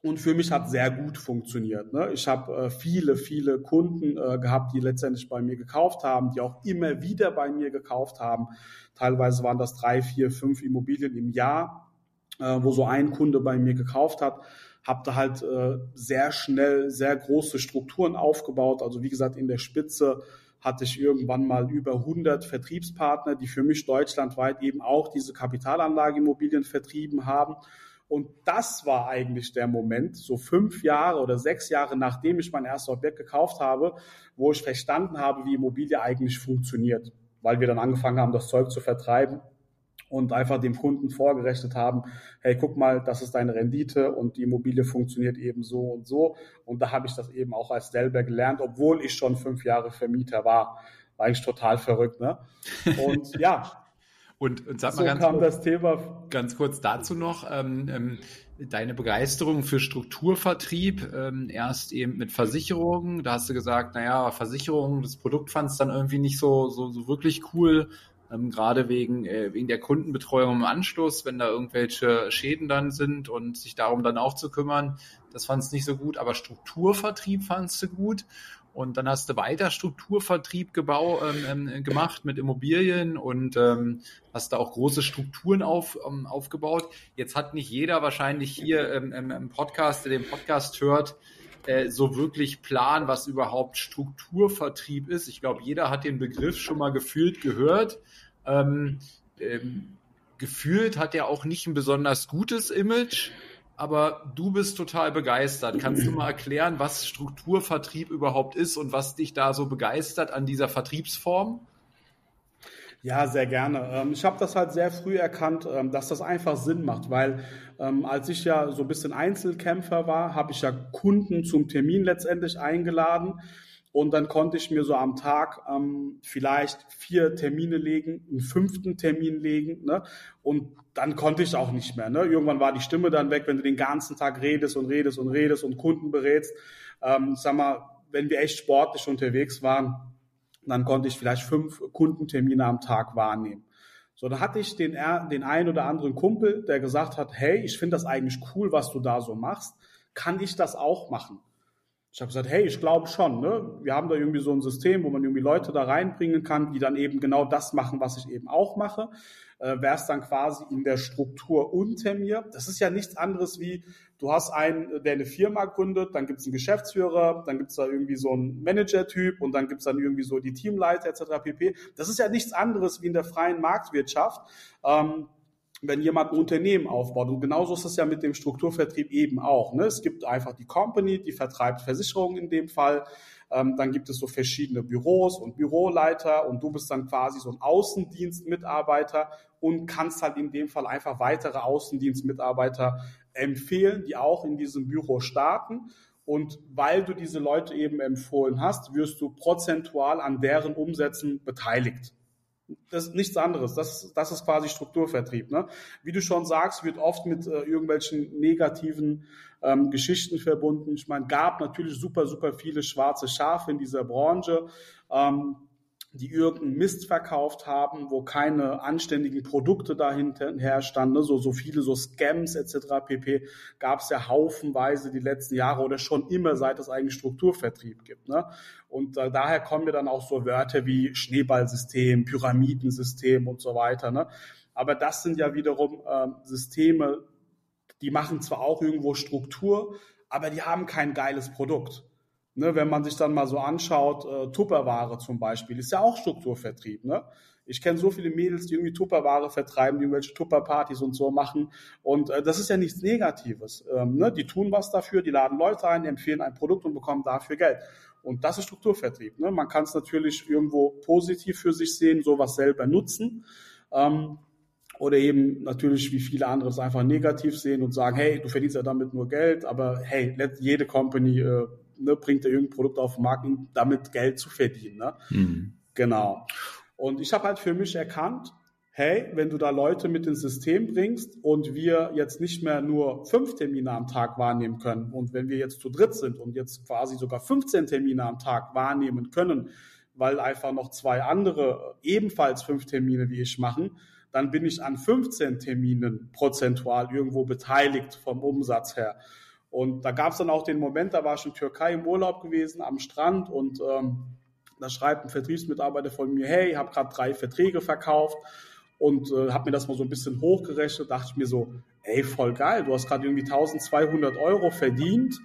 Und für mich hat sehr gut funktioniert. Ne? Ich habe äh, viele, viele Kunden äh, gehabt, die letztendlich bei mir gekauft haben, die auch immer wieder bei mir gekauft haben. Teilweise waren das drei, vier, fünf Immobilien im Jahr, äh, wo so ein Kunde bei mir gekauft hat. Habe da halt äh, sehr schnell sehr große Strukturen aufgebaut. Also wie gesagt, in der Spitze hatte ich irgendwann mal über 100 Vertriebspartner, die für mich deutschlandweit eben auch diese Kapitalanlageimmobilien vertrieben haben. Und das war eigentlich der Moment, so fünf Jahre oder sechs Jahre nachdem ich mein erstes Objekt gekauft habe, wo ich verstanden habe, wie Immobilie eigentlich funktioniert, weil wir dann angefangen haben, das Zeug zu vertreiben und einfach dem Kunden vorgerechnet haben, hey, guck mal, das ist deine Rendite und die Immobilie funktioniert eben so und so. Und da habe ich das eben auch als selber gelernt, obwohl ich schon fünf Jahre Vermieter war. War eigentlich total verrückt, ne? Und ja, und, und sag so mal ganz, kam das Thema. ganz kurz dazu noch, ähm, ähm, deine Begeisterung für Strukturvertrieb, ähm, erst eben mit Versicherungen, da hast du gesagt, naja, Versicherungen, das Produkt fandst dann irgendwie nicht so, so, so wirklich cool, ähm, gerade wegen, äh, wegen der Kundenbetreuung im Anschluss, wenn da irgendwelche Schäden dann sind und sich darum dann auch zu kümmern, das fandst nicht so gut, aber Strukturvertrieb fandst du gut. Und dann hast du weiter Strukturvertrieb gebau, ähm, ähm, gemacht mit Immobilien und ähm, hast da auch große Strukturen auf, ähm, aufgebaut. Jetzt hat nicht jeder wahrscheinlich hier ähm, im Podcast, der den Podcast hört, äh, so wirklich Plan, was überhaupt Strukturvertrieb ist. Ich glaube, jeder hat den Begriff schon mal gefühlt gehört. Ähm, ähm, gefühlt hat er auch nicht ein besonders gutes Image aber du bist total begeistert. Kannst du mal erklären, was Strukturvertrieb überhaupt ist und was dich da so begeistert an dieser Vertriebsform? Ja, sehr gerne. Ähm, ich habe das halt sehr früh erkannt, ähm, dass das einfach Sinn macht, weil ähm, als ich ja so ein bisschen Einzelkämpfer war, habe ich ja Kunden zum Termin letztendlich eingeladen und dann konnte ich mir so am Tag ähm, vielleicht vier Termine legen, einen fünften Termin legen. Ne? Und dann konnte ich auch nicht mehr. Ne? Irgendwann war die Stimme dann weg, wenn du den ganzen Tag redest und redest und redest und Kunden berätst. Ähm, sag mal, wenn wir echt sportlich unterwegs waren, dann konnte ich vielleicht fünf Kundentermine am Tag wahrnehmen. So, da hatte ich den, den einen oder anderen Kumpel, der gesagt hat, hey, ich finde das eigentlich cool, was du da so machst. Kann ich das auch machen? Ich habe gesagt, hey, ich glaube schon. Ne? Wir haben da irgendwie so ein System, wo man irgendwie Leute da reinbringen kann, die dann eben genau das machen, was ich eben auch mache. Äh, Wäre es dann quasi in der Struktur unter mir. Das ist ja nichts anderes wie, du hast einen, der eine Firma gründet, dann gibt es einen Geschäftsführer, dann gibt es da irgendwie so einen Manager-Typ und dann gibt es dann irgendwie so die Teamleiter etc. pp. Das ist ja nichts anderes wie in der freien Marktwirtschaft. Ähm, wenn jemand ein Unternehmen aufbaut. Und genauso ist es ja mit dem Strukturvertrieb eben auch. Ne? Es gibt einfach die Company, die vertreibt Versicherungen in dem Fall. Ähm, dann gibt es so verschiedene Büros und Büroleiter und du bist dann quasi so ein Außendienstmitarbeiter und kannst halt in dem Fall einfach weitere Außendienstmitarbeiter empfehlen, die auch in diesem Büro starten. Und weil du diese Leute eben empfohlen hast, wirst du prozentual an deren Umsätzen beteiligt. Das ist nichts anderes. Das, das ist quasi Strukturvertrieb. Ne? Wie du schon sagst, wird oft mit äh, irgendwelchen negativen ähm, Geschichten verbunden. Ich meine, gab natürlich super, super viele schwarze Schafe in dieser Branche. Ähm, die irgendeinen Mist verkauft haben, wo keine anständigen Produkte dahinter herstanden, ne? so, so viele so Scams etc. pp. gab es ja haufenweise die letzten Jahre oder schon immer, seit es eigentlich Strukturvertrieb gibt. Ne? Und äh, daher kommen mir dann auch so Wörter wie Schneeballsystem, Pyramidensystem und so weiter. Ne? Aber das sind ja wiederum äh, Systeme, die machen zwar auch irgendwo Struktur, aber die haben kein geiles Produkt. Ne, wenn man sich dann mal so anschaut, äh, Tupperware zum Beispiel, ist ja auch Strukturvertrieb. Ne? Ich kenne so viele Mädels, die irgendwie Tupperware vertreiben, die irgendwelche Tupperpartys und so machen. Und äh, das ist ja nichts Negatives. Ähm, ne? Die tun was dafür, die laden Leute ein, empfehlen ein Produkt und bekommen dafür Geld. Und das ist Strukturvertrieb. Ne? Man kann es natürlich irgendwo positiv für sich sehen, sowas selber nutzen. Ähm, oder eben natürlich wie viele andere es einfach negativ sehen und sagen, hey, du verdienst ja damit nur Geld, aber hey, jede Company äh, ne, bringt ja irgendein Produkt auf den Markt, um damit Geld zu verdienen. Ne? Mhm. Genau. Und ich habe halt für mich erkannt, hey, wenn du da Leute mit ins System bringst und wir jetzt nicht mehr nur fünf Termine am Tag wahrnehmen können und wenn wir jetzt zu dritt sind und jetzt quasi sogar 15 Termine am Tag wahrnehmen können, weil einfach noch zwei andere ebenfalls fünf Termine wie ich machen, dann bin ich an 15 Terminen prozentual irgendwo beteiligt vom Umsatz her. Und da gab es dann auch den Moment, da war ich in Türkei im Urlaub gewesen, am Strand und ähm, da schreibt ein Vertriebsmitarbeiter von mir, hey, ich habe gerade drei Verträge verkauft und äh, habe mir das mal so ein bisschen hochgerechnet, dachte ich mir so, ey, voll geil, du hast gerade irgendwie 1200 Euro verdient,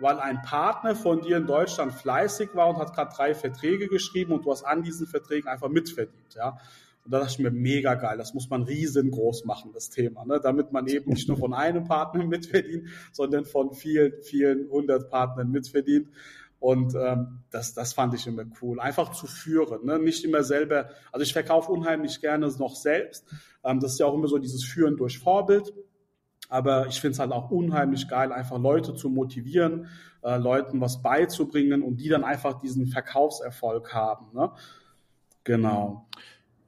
weil ein Partner von dir in Deutschland fleißig war und hat gerade drei Verträge geschrieben und du hast an diesen Verträgen einfach mitverdient, ja. Und da dachte ich mir, mega geil, das muss man riesengroß machen, das Thema, ne? damit man eben nicht nur von einem Partner mitverdient, sondern von vielen, vielen hundert Partnern mitverdient. Und ähm, das, das fand ich immer cool. Einfach zu führen, ne? nicht immer selber. Also ich verkaufe unheimlich gerne noch selbst. Ähm, das ist ja auch immer so dieses Führen durch Vorbild. Aber ich finde es halt auch unheimlich geil, einfach Leute zu motivieren, äh, Leuten was beizubringen und die dann einfach diesen Verkaufserfolg haben. Ne? Genau.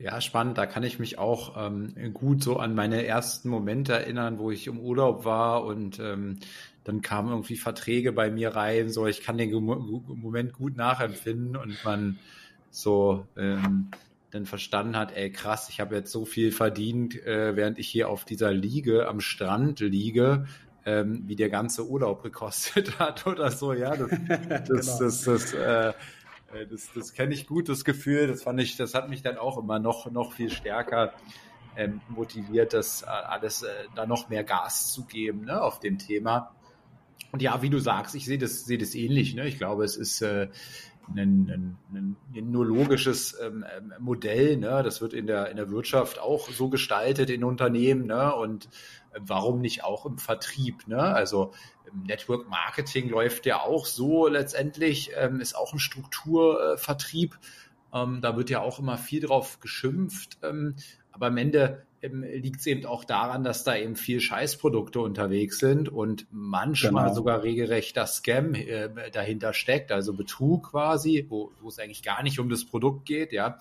Ja, spannend. Da kann ich mich auch ähm, gut so an meine ersten Momente erinnern, wo ich im Urlaub war und ähm, dann kamen irgendwie Verträge bei mir rein. So, ich kann den Moment gut nachempfinden und man so ähm, dann verstanden hat, ey krass, ich habe jetzt so viel verdient, äh, während ich hier auf dieser Liege am Strand liege, ähm, wie der ganze Urlaub gekostet hat oder so. Ja, das, das, genau. das, das, äh, äh, das, das kenne ich gut, das Gefühl. Das fand ich, das hat mich dann auch immer noch, noch viel stärker ähm, motiviert, das äh, alles äh, da noch mehr Gas zu geben ne, auf dem Thema. Und ja, wie du sagst, ich sehe das, sehe das ähnlich. Ne? Ich glaube, es ist äh, ein, ein, ein, nur logisches ähm, ähm, Modell. Ne? Das wird in der, in der Wirtschaft auch so gestaltet in Unternehmen. Ne? Und äh, warum nicht auch im Vertrieb? Ne? Also Network Marketing läuft ja auch so letztendlich, ähm, ist auch ein Strukturvertrieb. Ähm, da wird ja auch immer viel drauf geschimpft. Ähm, aber am Ende ähm, liegt es eben auch daran, dass da eben viel Scheißprodukte unterwegs sind und manchmal genau. sogar regelrechter Scam äh, dahinter steckt, also Betrug quasi, wo, wo es eigentlich gar nicht um das Produkt geht, ja,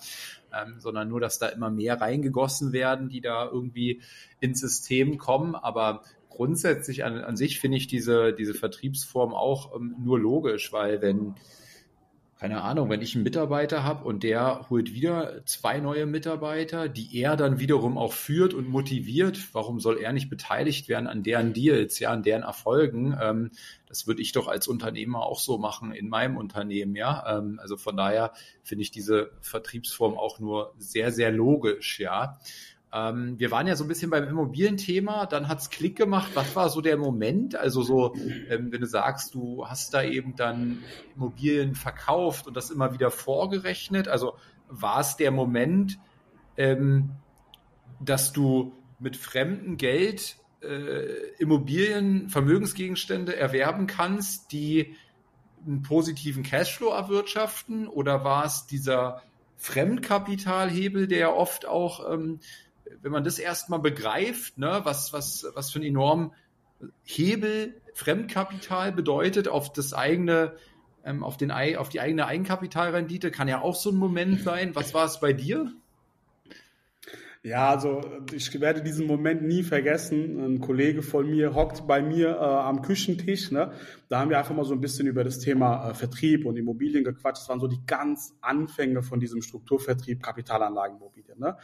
ähm, sondern nur, dass da immer mehr reingegossen werden, die da irgendwie ins System kommen. Aber grundsätzlich an, an sich finde ich diese, diese Vertriebsform auch ähm, nur logisch, weil wenn keine Ahnung, wenn ich einen Mitarbeiter habe und der holt wieder zwei neue Mitarbeiter, die er dann wiederum auch führt und motiviert, warum soll er nicht beteiligt werden an deren Deals, ja, an deren Erfolgen? Ähm, das würde ich doch als Unternehmer auch so machen in meinem Unternehmen, ja. Ähm, also von daher finde ich diese Vertriebsform auch nur sehr, sehr logisch, ja. Ähm, wir waren ja so ein bisschen beim Immobilienthema, dann hat's Klick gemacht. Was war so der Moment? Also so, ähm, wenn du sagst, du hast da eben dann Immobilien verkauft und das immer wieder vorgerechnet. Also war es der Moment, ähm, dass du mit fremdem Geld äh, Immobilien, Vermögensgegenstände erwerben kannst, die einen positiven Cashflow erwirtschaften? Oder war es dieser Fremdkapitalhebel, der oft auch ähm, wenn man das erstmal begreift, ne, was, was, was für ein enorm Hebel Fremdkapital bedeutet auf das eigene, ähm, auf, den, auf die eigene Eigenkapitalrendite, kann ja auch so ein Moment sein. Was war es bei dir? Ja, also ich werde diesen Moment nie vergessen. Ein Kollege von mir hockt bei mir äh, am Küchentisch. Ne? Da haben wir einfach mal so ein bisschen über das Thema äh, Vertrieb und Immobilien gequatscht. Das waren so die ganz Anfänge von diesem Strukturvertrieb Kapitalanlagenimmobilien. Ne?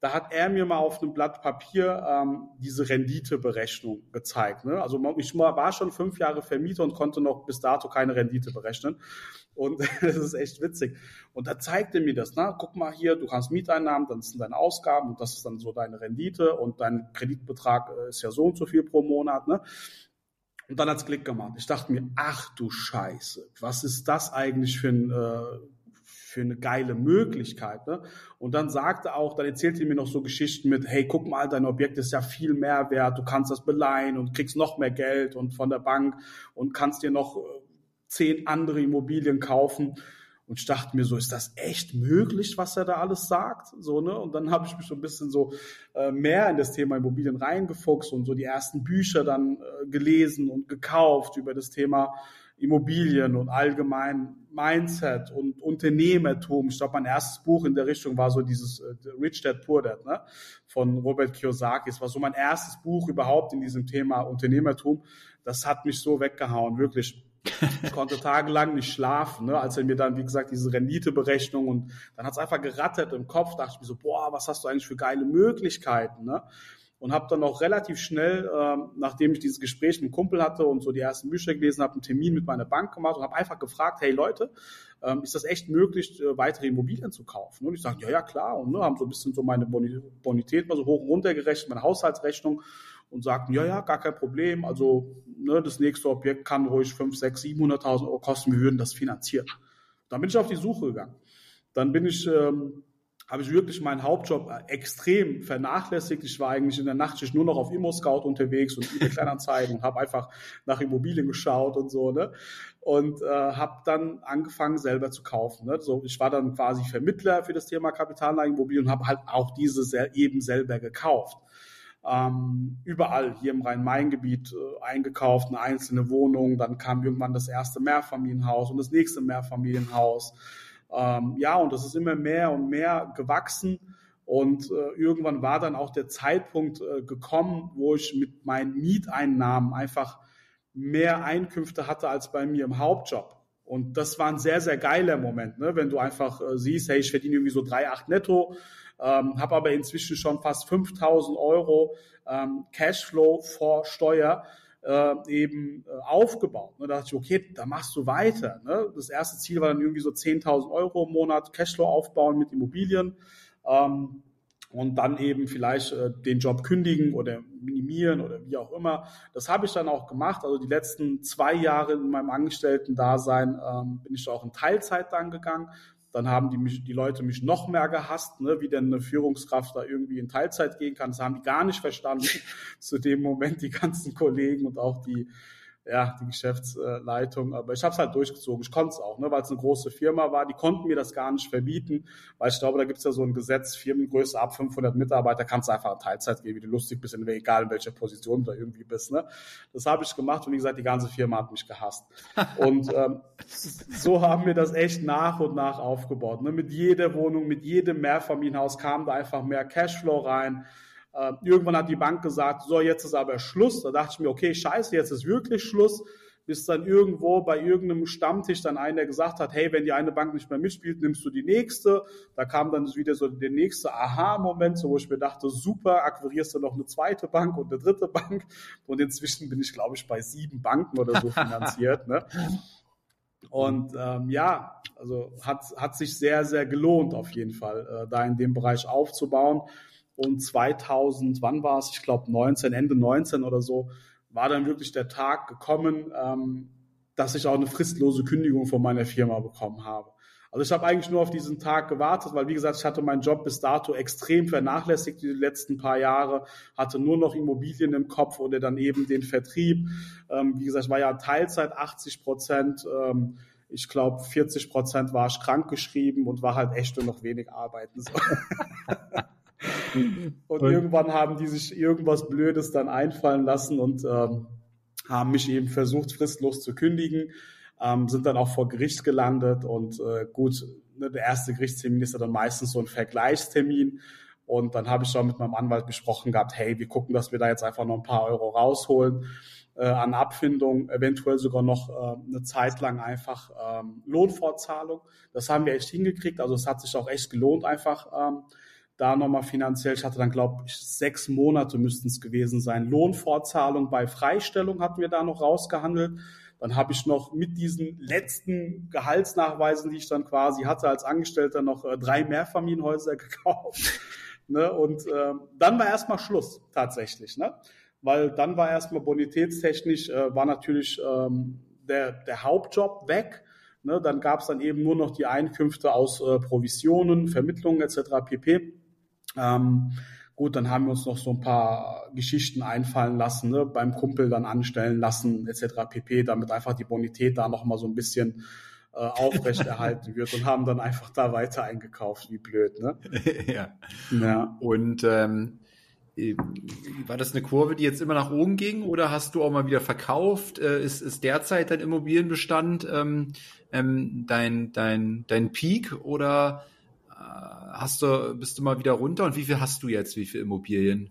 Da hat er mir mal auf einem Blatt Papier ähm, diese Renditeberechnung gezeigt. Ne? Also ich war schon fünf Jahre Vermieter und konnte noch bis dato keine Rendite berechnen. Und das ist echt witzig. Und da zeigt er mir das. Ne? Guck mal hier, du hast Mieteinnahmen, dann sind deine Ausgaben und das ist dann so deine Rendite und dein Kreditbetrag äh, ist ja so und so viel pro Monat. Ne? Und dann hat's Klick gemacht. Ich dachte mir, ach du Scheiße, was ist das eigentlich für ein, äh, für eine geile Möglichkeit. Ne? Und dann sagte auch, dann erzählte er mir noch so Geschichten mit, hey, guck mal, dein Objekt ist ja viel mehr wert, du kannst das beleihen und kriegst noch mehr Geld und von der Bank und kannst dir noch äh, zehn andere Immobilien kaufen. Und ich dachte mir so, ist das echt möglich, was er da alles sagt? So, ne? Und dann habe ich mich so ein bisschen so äh, mehr in das Thema Immobilien reingefuchst und so die ersten Bücher dann äh, gelesen und gekauft über das Thema Immobilien und allgemein Mindset und Unternehmertum. Ich glaube, mein erstes Buch in der Richtung war so dieses äh, Rich Dad Poor Dad ne? von Robert Kiyosaki. Es war so mein erstes Buch überhaupt in diesem Thema Unternehmertum. Das hat mich so weggehauen, wirklich. Ich konnte tagelang nicht schlafen, ne? als er mir dann, wie gesagt, diese Renditeberechnung und dann hat es einfach gerattert im Kopf, dachte ich mir so, boah, was hast du eigentlich für geile Möglichkeiten, ne? Und habe dann auch relativ schnell, äh, nachdem ich dieses Gespräch mit einem Kumpel hatte und so die ersten Bücher gelesen habe, einen Termin mit meiner Bank gemacht und habe einfach gefragt, hey Leute, ähm, ist das echt möglich, äh, weitere Immobilien zu kaufen? Und ich sage, ja, ja, klar. Und ne, haben so ein bisschen so meine Bonität mal so hoch und runter gerechnet, meine Haushaltsrechnung und sagten, ja, ja, gar kein Problem. Also ne, das nächste Objekt kann ruhig 5, 6, 700.000 Euro kosten. Wir würden das finanzieren. Dann bin ich auf die Suche gegangen. Dann bin ich, ähm, habe ich wirklich meinen Hauptjob äh, extrem vernachlässigt. Ich war eigentlich in der Nachtschicht nur noch auf Immo-Scout unterwegs und über Kleinanzeigen und habe einfach nach Immobilien geschaut und so. Ne? Und äh, habe dann angefangen, selber zu kaufen. Ne? So, ich war dann quasi Vermittler für das Thema Kapitalanlagenimmobilien und habe halt auch diese eben selber gekauft ähm, überall hier im Rhein-Main-Gebiet äh, eingekauft, eine einzelne Wohnung. Dann kam irgendwann das erste Mehrfamilienhaus und das nächste Mehrfamilienhaus. Ähm, ja, und das ist immer mehr und mehr gewachsen. Und äh, irgendwann war dann auch der Zeitpunkt äh, gekommen, wo ich mit meinen Mieteinnahmen einfach mehr Einkünfte hatte als bei mir im Hauptjob. Und das war ein sehr, sehr geiler Moment, ne? wenn du einfach äh, siehst, hey, ich verdiene irgendwie so 3,8 netto, ähm, habe aber inzwischen schon fast 5000 Euro ähm, Cashflow vor Steuer äh, eben äh, aufgebaut. Ne? Da dachte ich, okay, da machst du weiter. Ne? Das erste Ziel war dann irgendwie so 10.000 Euro im Monat Cashflow aufbauen mit Immobilien. Ähm, und dann eben vielleicht äh, den Job kündigen oder minimieren oder wie auch immer. Das habe ich dann auch gemacht. Also die letzten zwei Jahre in meinem Angestellten-Dasein ähm, bin ich auch in Teilzeit dann gegangen, dann haben die, mich, die Leute mich noch mehr gehasst, ne, wie denn eine Führungskraft da irgendwie in Teilzeit gehen kann. Das haben die gar nicht verstanden zu dem Moment, die ganzen Kollegen und auch die, ja, die Geschäftsleitung. Aber ich habe es halt durchgezogen. Ich konnte es auch, ne, weil es eine große Firma war. Die konnten mir das gar nicht verbieten, weil ich glaube, da gibt es ja so ein Gesetz, Firmengröße ab 500 Mitarbeiter kannst du einfach in Teilzeit gehen, wie du lustig bist, egal in welcher Position du da irgendwie bist. Ne? Das habe ich gemacht und wie gesagt, die ganze Firma hat mich gehasst. Und ähm, so haben wir das echt nach und nach aufgebaut. Ne? Mit jeder Wohnung, mit jedem Mehrfamilienhaus kam da einfach mehr Cashflow rein. Äh, irgendwann hat die Bank gesagt, so, jetzt ist aber Schluss. Da dachte ich mir, okay, scheiße, jetzt ist wirklich Schluss. Bis dann irgendwo bei irgendeinem Stammtisch dann einer gesagt hat, hey, wenn die eine Bank nicht mehr mitspielt, nimmst du die nächste. Da kam dann wieder so der nächste Aha-Moment, so wo ich mir dachte, super, akquirierst du noch eine zweite Bank und eine dritte Bank. Und inzwischen bin ich, glaube ich, bei sieben Banken oder so finanziert. ne? Und ähm, ja, also hat, hat sich sehr, sehr gelohnt auf jeden Fall, äh, da in dem Bereich aufzubauen. Und 2000, wann war es? Ich glaube 19, Ende 19 oder so, war dann wirklich der Tag gekommen, ähm, dass ich auch eine fristlose Kündigung von meiner Firma bekommen habe. Also ich habe eigentlich nur auf diesen Tag gewartet, weil wie gesagt, ich hatte meinen Job bis dato extrem vernachlässigt die letzten paar Jahre, hatte nur noch Immobilien im Kopf oder dann eben den Vertrieb. Ähm, wie gesagt, ich war ja Teilzeit 80 Prozent. Ähm, ich glaube, 40 Prozent war ich krankgeschrieben und war halt echt nur noch wenig arbeiten. So. und, und, irgendwann haben die sich irgendwas Blödes dann einfallen lassen und ähm, haben mich eben versucht, fristlos zu kündigen, ähm, sind dann auch vor Gericht gelandet und äh, gut, ne, der erste Gerichtstermin ist ja dann meistens so ein Vergleichstermin. Und dann habe ich schon mit meinem Anwalt besprochen gehabt, hey, wir gucken, dass wir da jetzt einfach noch ein paar Euro rausholen äh, an Abfindung, eventuell sogar noch äh, eine Zeit lang einfach ähm, Lohnfortzahlung. Das haben wir echt hingekriegt. Also es hat sich auch echt gelohnt, einfach ähm, da nochmal finanziell, ich hatte dann, glaube ich, sechs Monate müssten es gewesen sein. Lohnfortzahlung bei Freistellung hatten wir da noch rausgehandelt. Dann habe ich noch mit diesen letzten Gehaltsnachweisen, die ich dann quasi hatte als Angestellter, noch äh, drei Mehrfamilienhäuser gekauft. ne? Und äh, dann war erstmal Schluss tatsächlich. Ne? Weil dann war erstmal bonitätstechnisch, äh, war natürlich ähm, der, der Hauptjob weg Ne, dann gab es dann eben nur noch die Einkünfte aus äh, Provisionen, Vermittlungen etc. pp. Ähm, gut, dann haben wir uns noch so ein paar Geschichten einfallen lassen, ne, beim Kumpel dann anstellen lassen etc. pp, damit einfach die Bonität da nochmal so ein bisschen äh, aufrechterhalten wird und haben dann einfach da weiter eingekauft, wie blöd, ne? ja. ja. Und ähm, war das eine Kurve, die jetzt immer nach oben ging oder hast du auch mal wieder verkauft? Äh, ist, ist derzeit dein Immobilienbestand ähm, ähm, dein, dein, dein Peak oder äh, hast du, bist du mal wieder runter und wie viel hast du jetzt, wie viele Immobilien?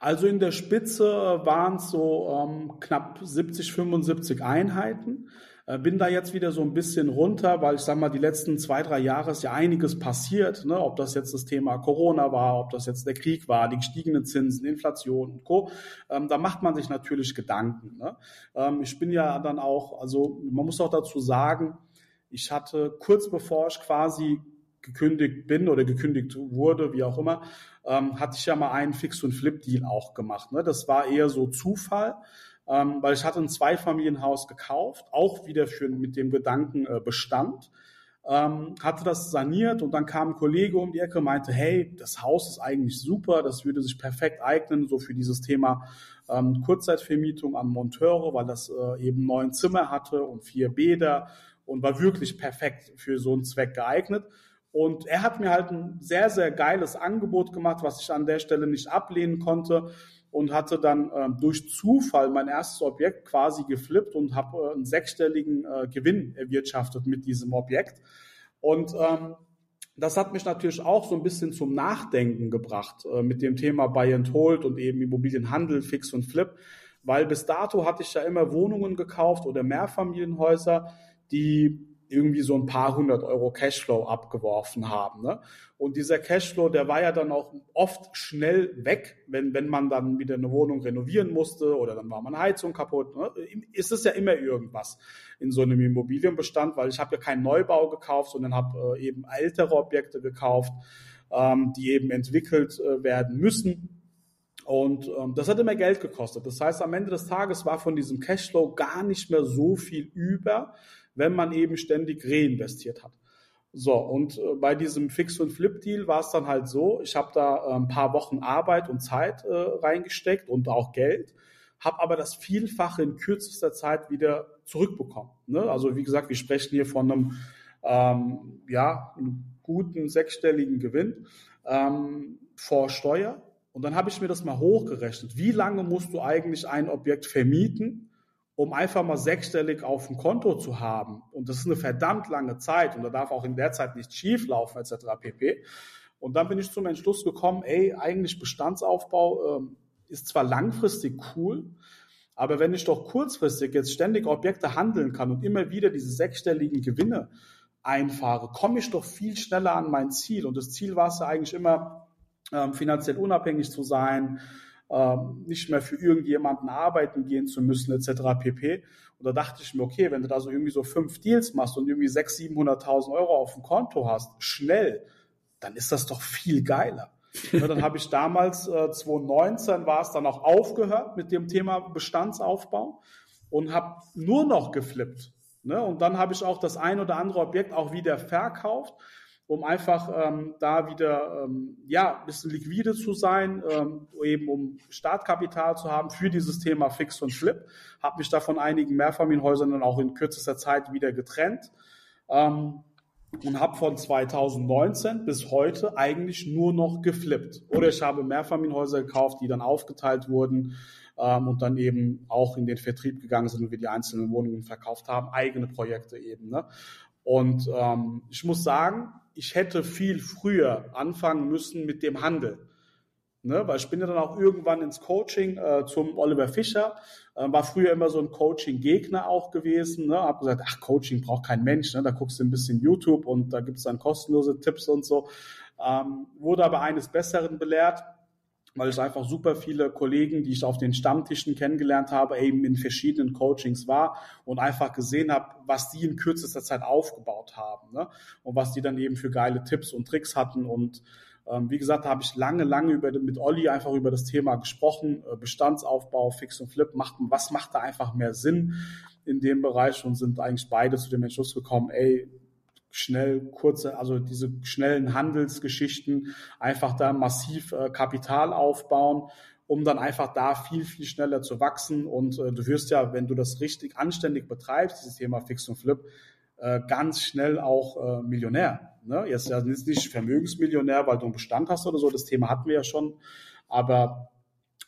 Also in der Spitze waren es so ähm, knapp 70, 75 Einheiten. Äh, bin da jetzt wieder so ein bisschen runter, weil ich sage mal, die letzten zwei, drei Jahre ist ja einiges passiert. Ne? Ob das jetzt das Thema Corona war, ob das jetzt der Krieg war, die gestiegenen Zinsen, Inflation und Co. Ähm, da macht man sich natürlich Gedanken. Ne? Ähm, ich bin ja dann auch, also man muss auch dazu sagen, ich hatte kurz bevor ich quasi gekündigt bin oder gekündigt wurde, wie auch immer, ähm, hatte ich ja mal einen Fix- und Flip-Deal auch gemacht. Ne? Das war eher so Zufall ähm, weil ich hatte ein Zweifamilienhaus gekauft, auch wieder für, mit dem Gedanken äh, Bestand, ähm, hatte das saniert und dann kam ein Kollege um die Ecke und meinte, hey, das Haus ist eigentlich super, das würde sich perfekt eignen, so für dieses Thema ähm, Kurzzeitvermietung an Monteure, weil das äh, eben neun Zimmer hatte und vier Bäder und war wirklich perfekt für so einen Zweck geeignet. Und er hat mir halt ein sehr, sehr geiles Angebot gemacht, was ich an der Stelle nicht ablehnen konnte und hatte dann äh, durch Zufall mein erstes Objekt quasi geflippt und habe äh, einen sechsstelligen äh, Gewinn erwirtschaftet mit diesem Objekt. Und ähm, das hat mich natürlich auch so ein bisschen zum Nachdenken gebracht äh, mit dem Thema Buy and Hold und eben Immobilienhandel, Fix und Flip, weil bis dato hatte ich ja immer Wohnungen gekauft oder Mehrfamilienhäuser, die irgendwie so ein paar hundert Euro Cashflow abgeworfen haben. Ne? Und dieser Cashflow, der war ja dann auch oft schnell weg, wenn, wenn man dann wieder eine Wohnung renovieren musste oder dann war man Heizung kaputt. Ne? Ist es ja immer irgendwas in so einem Immobilienbestand, weil ich habe ja keinen Neubau gekauft, sondern habe äh, eben ältere Objekte gekauft, ähm, die eben entwickelt äh, werden müssen. Und ähm, das hat immer Geld gekostet. Das heißt, am Ende des Tages war von diesem Cashflow gar nicht mehr so viel über, wenn man eben ständig reinvestiert hat. So, und äh, bei diesem Fix- und Flip-Deal war es dann halt so, ich habe da äh, ein paar Wochen Arbeit und Zeit äh, reingesteckt und auch Geld, habe aber das Vielfache in kürzester Zeit wieder zurückbekommen. Ne? Also wie gesagt, wir sprechen hier von einem, ähm, ja, einem guten sechsstelligen Gewinn ähm, vor Steuer. Und dann habe ich mir das mal hochgerechnet. Wie lange musst du eigentlich ein Objekt vermieten, um einfach mal sechsstellig auf dem Konto zu haben. Und das ist eine verdammt lange Zeit und da darf auch in der Zeit nichts schief laufen etc. pp. Und dann bin ich zum Entschluss gekommen, ey, eigentlich Bestandsaufbau ähm, ist zwar langfristig cool, aber wenn ich doch kurzfristig jetzt ständig Objekte handeln kann und immer wieder diese sechsstelligen Gewinne einfahre, komme ich doch viel schneller an mein Ziel. Und das Ziel war es ja eigentlich immer, ähm, finanziell unabhängig zu sein, ähm, nicht mehr für irgendjemanden arbeiten gehen zu müssen, etc. pp. Und da dachte ich mir, okay, wenn du da so irgendwie so fünf Deals machst und irgendwie 600.000, 700.000 Euro auf dem Konto hast, schnell, dann ist das doch viel geiler. Ja, dann habe ich damals, äh, 2019 war es dann auch aufgehört mit dem Thema Bestandsaufbau und habe nur noch geflippt. Ne? Und dann habe ich auch das ein oder andere Objekt auch wieder verkauft um einfach ähm, da wieder ähm, ja ein bisschen liquide zu sein, ähm, eben um Startkapital zu haben für dieses Thema Fix und Flip. Habe mich da von einigen Mehrfamilienhäusern dann auch in kürzester Zeit wieder getrennt ähm, und habe von 2019 bis heute eigentlich nur noch geflippt. Oder ich habe Mehrfamilienhäuser gekauft, die dann aufgeteilt wurden ähm, und dann eben auch in den Vertrieb gegangen sind und wir die einzelnen Wohnungen verkauft haben, eigene Projekte eben. Ne? Und ähm, ich muss sagen, ich hätte viel früher anfangen müssen mit dem Handel. Ne, weil ich bin ja dann auch irgendwann ins Coaching äh, zum Oliver Fischer, äh, war früher immer so ein Coaching-Gegner auch gewesen, ne, habe gesagt, ach, Coaching braucht kein Mensch, ne, da guckst du ein bisschen YouTube und da gibt es dann kostenlose Tipps und so. Ähm, wurde aber eines Besseren belehrt, weil ich einfach super viele Kollegen, die ich auf den Stammtischen kennengelernt habe, eben in verschiedenen Coachings war und einfach gesehen habe, was die in kürzester Zeit aufgebaut haben ne? und was die dann eben für geile Tipps und Tricks hatten und ähm, wie gesagt, da habe ich lange, lange über, mit Olli einfach über das Thema gesprochen, äh, Bestandsaufbau, Fix und Flip, macht, was macht da einfach mehr Sinn? in dem Bereich und sind eigentlich beide zu dem Entschluss gekommen, ey, schnell kurze, also diese schnellen Handelsgeschichten, einfach da massiv äh, Kapital aufbauen, um dann einfach da viel, viel schneller zu wachsen. Und äh, du wirst ja, wenn du das richtig anständig betreibst, dieses Thema Fix und Flip, äh, ganz schnell auch äh, Millionär. Ne? Jetzt ja nicht Vermögensmillionär, weil du einen Bestand hast oder so, das Thema hatten wir ja schon, aber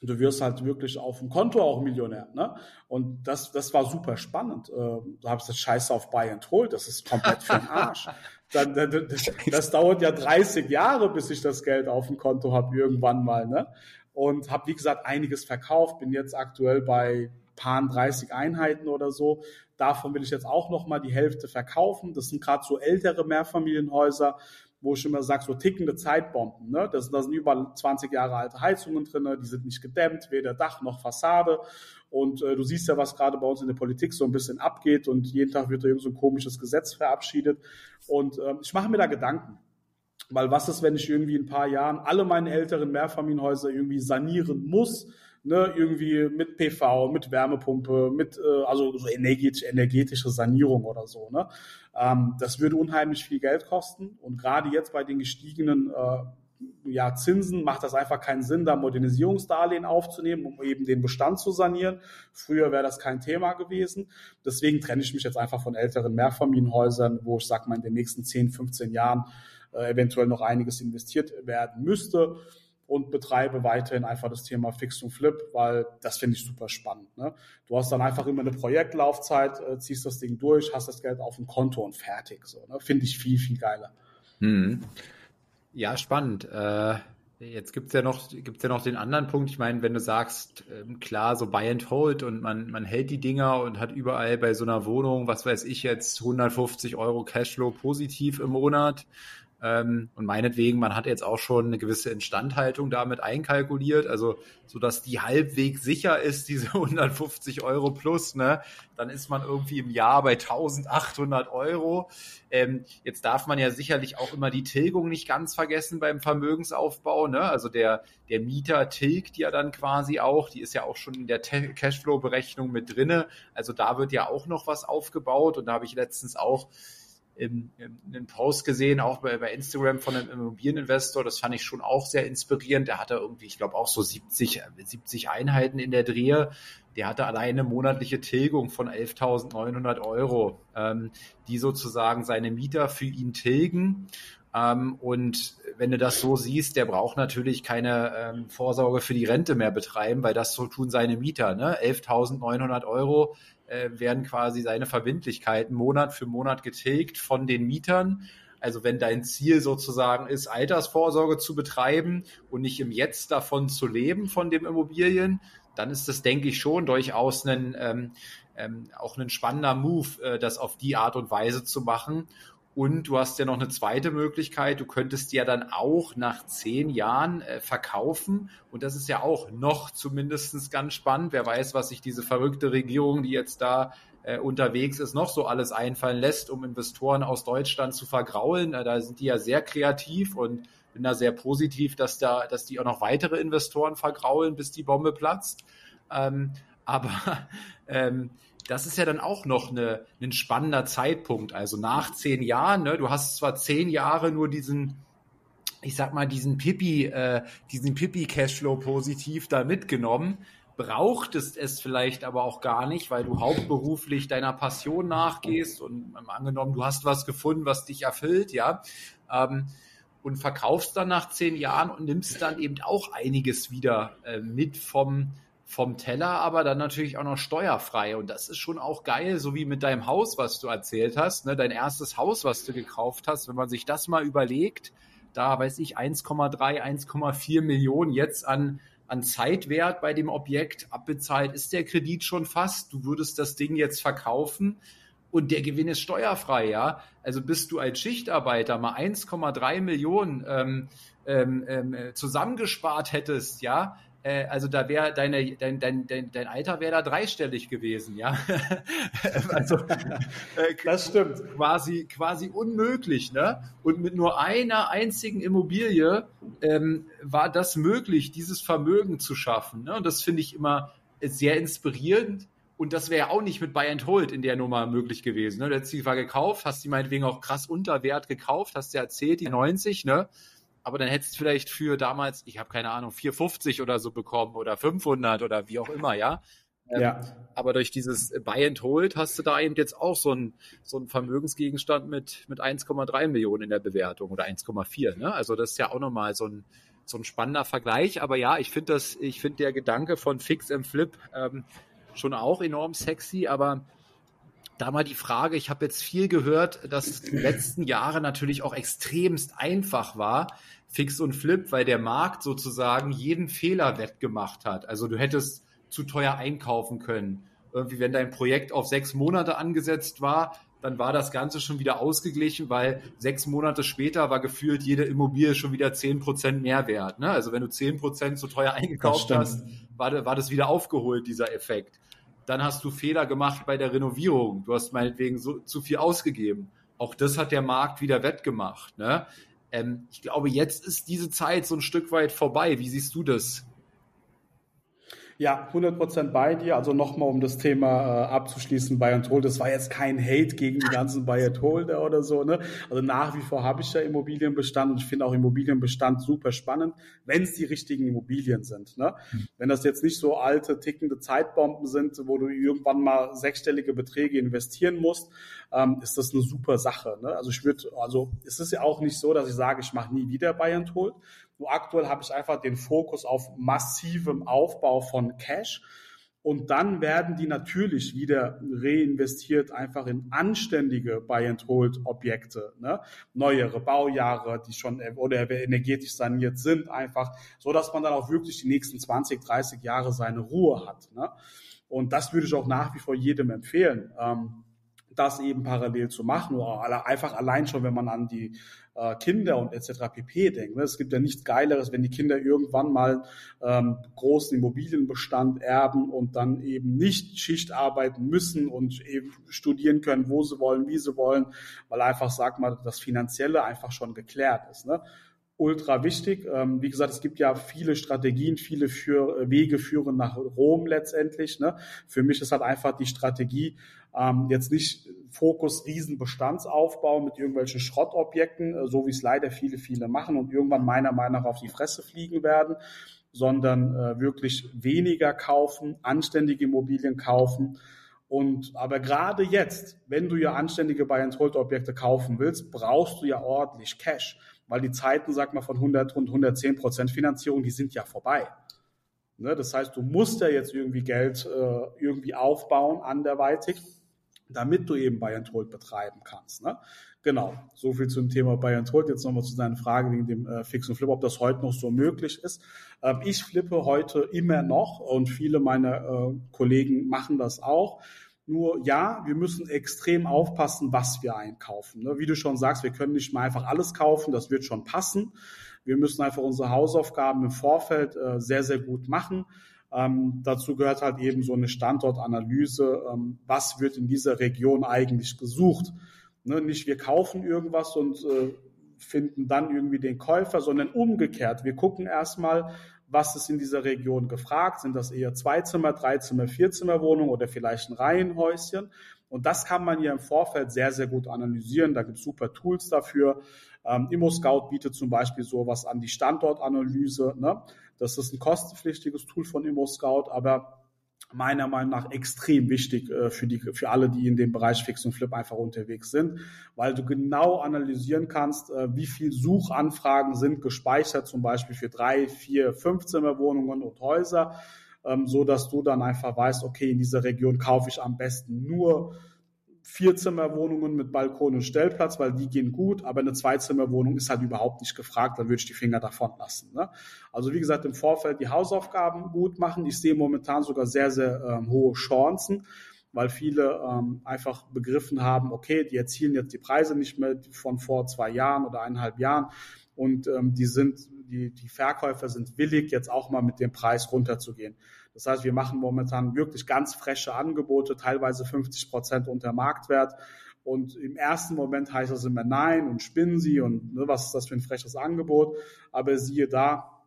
du wirst halt wirklich auf dem Konto auch Millionär. Ne? Und das, das war super spannend. Äh, du hast das Scheiße auf Buy and Hold, das ist komplett für den Arsch. Dann, das, das dauert ja 30 Jahre, bis ich das Geld auf dem Konto habe, irgendwann mal. Ne? Und habe, wie gesagt, einiges verkauft, bin jetzt aktuell bei paar 30 Einheiten oder so. Davon will ich jetzt auch noch mal die Hälfte verkaufen. Das sind gerade so ältere Mehrfamilienhäuser wo ich immer sage, so tickende Zeitbomben. Ne? Das, da sind über 20 Jahre alte Heizungen drin, die sind nicht gedämmt, weder Dach noch Fassade. Und äh, du siehst ja, was gerade bei uns in der Politik so ein bisschen abgeht und jeden Tag wird da irgend so ein komisches Gesetz verabschiedet. Und äh, ich mache mir da Gedanken. Weil was ist, wenn ich irgendwie in ein paar Jahren alle meine älteren Mehrfamilienhäuser irgendwie sanieren muss, ne, irgendwie mit PV, mit Wärmepumpe, mit äh, also so energetische, energetische Sanierung oder so. Ne? Ähm, das würde unheimlich viel Geld kosten und gerade jetzt bei den gestiegenen äh, ja, Zinsen macht das einfach keinen Sinn, da Modernisierungsdarlehen aufzunehmen, um eben den Bestand zu sanieren. Früher wäre das kein Thema gewesen. Deswegen trenne ich mich jetzt einfach von älteren Mehrfamilienhäusern, wo ich sag mal in den nächsten 10, 15 Jahren äh, eventuell noch einiges investiert werden müsste und betreibe weiterhin einfach das Thema Fix und Flip, weil das finde ich super spannend. Ne? Du hast dann einfach immer eine Projektlaufzeit, äh, ziehst das Ding durch, hast das Geld auf dem Konto und fertig. So, ne? Finde ich viel, viel geiler. Hm. Ja, spannend. Äh, jetzt gibt's ja noch, ja noch den anderen Punkt. Ich meine, wenn du sagst, äh, klar, so Buy and Hold und man, man hält die Dinger und hat überall bei so einer Wohnung, was weiß ich jetzt, 150 Euro Cashflow positiv im Monat ähm, und meinetwegen, man hat jetzt auch schon eine gewisse Instandhaltung damit einkalkuliert, also so dass die halbwegs sicher ist, diese 150 Euro plus, ne? Dann ist man irgendwie im Jahr bei 1800 Euro. Ähm, jetzt darf man ja sicherlich auch immer die Tilgung nicht ganz vergessen beim Vermögensaufbau, ne? Also der, der Mieter tilgt ja dann quasi auch, die ist ja auch schon in der Cashflow-Berechnung mit drinne. Also da wird ja auch noch was aufgebaut und da habe ich letztens auch im, im, einen Post gesehen, auch bei, bei Instagram von einem Immobilieninvestor. Das fand ich schon auch sehr inspirierend. Der hatte irgendwie, ich glaube, auch so 70, 70 Einheiten in der Drehe. Der hatte alleine monatliche Tilgung von 11.900 Euro, ähm, die sozusagen seine Mieter für ihn tilgen. Ähm, und wenn du das so siehst, der braucht natürlich keine ähm, Vorsorge für die Rente mehr betreiben, weil das so tun seine Mieter. Ne? 11.900 Euro äh, werden quasi seine Verbindlichkeiten Monat für Monat getilgt von den Mietern. Also wenn dein Ziel sozusagen ist, Altersvorsorge zu betreiben und nicht im Jetzt davon zu leben, von dem Immobilien, dann ist das, denke ich, schon durchaus ein, ähm, ähm, auch ein spannender Move, äh, das auf die Art und Weise zu machen. Und du hast ja noch eine zweite Möglichkeit. Du könntest ja dann auch nach zehn Jahren äh, verkaufen. Und das ist ja auch noch zumindest ganz spannend. Wer weiß, was sich diese verrückte Regierung, die jetzt da äh, unterwegs ist, noch so alles einfallen lässt, um Investoren aus Deutschland zu vergraulen. Äh, da sind die ja sehr kreativ und bin da sehr positiv, dass da, dass die auch noch weitere Investoren vergraulen, bis die Bombe platzt. Ähm, aber ähm, das ist ja dann auch noch eine, ein spannender Zeitpunkt. Also nach zehn Jahren, ne, du hast zwar zehn Jahre nur diesen, ich sag mal, diesen Pipi, äh, diesen Pipi-Cashflow positiv da mitgenommen, brauchtest es vielleicht aber auch gar nicht, weil du hauptberuflich deiner Passion nachgehst und ähm, angenommen, du hast was gefunden, was dich erfüllt, ja, ähm, und verkaufst dann nach zehn Jahren und nimmst dann eben auch einiges wieder äh, mit vom vom Teller, aber dann natürlich auch noch steuerfrei. Und das ist schon auch geil, so wie mit deinem Haus, was du erzählt hast, ne? dein erstes Haus, was du gekauft hast, wenn man sich das mal überlegt, da weiß ich 1,3, 1,4 Millionen jetzt an, an Zeitwert bei dem Objekt abbezahlt, ist der Kredit schon fast. Du würdest das Ding jetzt verkaufen und der Gewinn ist steuerfrei, ja. Also bist du als Schichtarbeiter mal 1,3 Millionen ähm, ähm, ähm, zusammengespart hättest, ja, äh, also da wäre deine dein, dein, dein, dein Alter wäre da dreistellig gewesen, ja. also äh, das stimmt. Quasi quasi unmöglich, ne? Und mit nur einer einzigen Immobilie ähm, war das möglich, dieses Vermögen zu schaffen. Ne? Und das finde ich immer sehr inspirierend Und das wäre ja auch nicht mit Buy and Hold in der Nummer möglich gewesen. Ne? Du hättest die war gekauft, hast die meinetwegen auch krass unter Wert gekauft, hast dir erzählt, die 90, ne? Aber dann hättest du vielleicht für damals, ich habe keine Ahnung, 450 oder so bekommen oder 500 oder wie auch immer, ja. Ähm, ja. Aber durch dieses Buy and Hold hast du da eben jetzt auch so einen so einen Vermögensgegenstand mit, mit 1,3 Millionen in der Bewertung oder 1,4. Ne? Also das ist ja auch nochmal so ein, so ein spannender Vergleich. Aber ja, ich finde das, ich finde der Gedanke von Fix and Flip ähm, schon auch enorm sexy, aber da mal die Frage, ich habe jetzt viel gehört, dass es die letzten Jahre natürlich auch extremst einfach war, Fix und Flip, weil der Markt sozusagen jeden Fehler wettgemacht hat. Also du hättest zu teuer einkaufen können. Irgendwie, wenn dein Projekt auf sechs Monate angesetzt war, dann war das Ganze schon wieder ausgeglichen, weil sechs Monate später war gefühlt jede Immobilie schon wieder zehn Prozent mehr wert. Ne? Also wenn du zehn Prozent zu teuer eingekauft hast, war, war das wieder aufgeholt, dieser Effekt. Dann hast du Fehler gemacht bei der Renovierung. Du hast meinetwegen so, zu viel ausgegeben. Auch das hat der Markt wieder wettgemacht. Ne? Ähm, ich glaube, jetzt ist diese Zeit so ein Stück weit vorbei. Wie siehst du das? Ja, 100% bei dir. Also nochmal, um das Thema äh, abzuschließen, Buy and Hold. Das war jetzt kein Hate gegen die ganzen Buy and Holder oder so. Ne? Also nach wie vor habe ich ja Immobilienbestand und ich finde auch Immobilienbestand super spannend, wenn es die richtigen Immobilien sind. Ne? Mhm. Wenn das jetzt nicht so alte, tickende Zeitbomben sind, wo du irgendwann mal sechsstellige Beträge investieren musst, ähm, ist das eine super Sache. Ne? Also ich würde, also es ist ja auch nicht so, dass ich sage, ich mache nie wieder Buy and Hold. Nur aktuell habe ich einfach den Fokus auf massivem Aufbau von Cash. Und dann werden die natürlich wieder reinvestiert einfach in anständige Buy-and-Hold-Objekte, ne? neuere Baujahre, die schon oder energetisch saniert sind, einfach, so dass man dann auch wirklich die nächsten 20, 30 Jahre seine Ruhe hat. Ne? Und das würde ich auch nach wie vor jedem empfehlen. Ähm, das eben parallel zu machen oder einfach allein schon, wenn man an die äh, Kinder und etc. pp. denkt. Ne? Es gibt ja nichts Geileres, wenn die Kinder irgendwann mal ähm, großen Immobilienbestand erben und dann eben nicht Schicht arbeiten müssen und eben studieren können, wo sie wollen, wie sie wollen, weil einfach, sag mal, das Finanzielle einfach schon geklärt ist. Ne? Ultra wichtig. Ähm, wie gesagt, es gibt ja viele Strategien, viele für, äh, Wege führen nach Rom letztendlich. Ne? Für mich ist halt einfach die Strategie, ähm, jetzt nicht Fokus Riesenbestandsaufbau mit irgendwelchen Schrottobjekten, äh, so wie es leider viele, viele machen und irgendwann meiner Meinung nach auf die Fresse fliegen werden, sondern äh, wirklich weniger kaufen, anständige Immobilien kaufen. Und aber gerade jetzt, wenn du ja anständige Buy-and-Hold-Objekte kaufen willst, brauchst du ja ordentlich Cash weil die Zeiten, sag mal, von 100 und 110 Prozent Finanzierung, die sind ja vorbei. Ne? Das heißt, du musst ja jetzt irgendwie Geld äh, irgendwie aufbauen anderweitig, damit du eben Buy and Hold betreiben kannst. Ne? Genau, so viel zum Thema Buy and Hold. Jetzt nochmal zu deiner Frage wegen dem äh, Fix und Flip, ob das heute noch so möglich ist. Ähm, ich flippe heute immer noch und viele meiner äh, Kollegen machen das auch. Nur ja, wir müssen extrem aufpassen, was wir einkaufen. Ne? Wie du schon sagst, wir können nicht mal einfach alles kaufen, das wird schon passen. Wir müssen einfach unsere Hausaufgaben im Vorfeld äh, sehr, sehr gut machen. Ähm, dazu gehört halt eben so eine Standortanalyse. Ähm, was wird in dieser Region eigentlich gesucht? Ne? Nicht wir kaufen irgendwas und äh, finden dann irgendwie den Käufer, sondern umgekehrt. Wir gucken erstmal, was ist in dieser Region gefragt? Sind das eher Zweizimmer, Dreizimmer, Vierzimmerwohnungen oder vielleicht ein Reihenhäuschen? Und das kann man ja im Vorfeld sehr, sehr gut analysieren. Da gibt es super Tools dafür. Ähm, ImmoScout bietet zum Beispiel sowas an die Standortanalyse. Ne? Das ist ein kostenpflichtiges Tool von ImmoScout, aber meiner Meinung nach extrem wichtig äh, für, die, für alle, die in dem Bereich Fix und Flip einfach unterwegs sind, weil du genau analysieren kannst, äh, wie viel Suchanfragen sind gespeichert, zum Beispiel für drei, vier, fünf Zimmerwohnungen und Häuser, ähm, so dass du dann einfach weißt, okay, in dieser Region kaufe ich am besten nur Vierzimmerwohnungen mit Balkon und Stellplatz, weil die gehen gut, aber eine Zweizimmerwohnung ist halt überhaupt nicht gefragt, dann würde ich die Finger davon lassen. Ne? Also wie gesagt, im Vorfeld die Hausaufgaben gut machen. Ich sehe momentan sogar sehr, sehr ähm, hohe Chancen, weil viele ähm, einfach begriffen haben, okay, die erzielen jetzt die Preise nicht mehr von vor zwei Jahren oder eineinhalb Jahren und ähm, die sind, die, die Verkäufer sind willig, jetzt auch mal mit dem Preis runterzugehen. Das heißt, wir machen momentan wirklich ganz frische Angebote, teilweise 50 Prozent unter Marktwert. Und im ersten Moment heißt das immer nein und spinnen Sie und ne, was ist das für ein freches Angebot. Aber siehe da,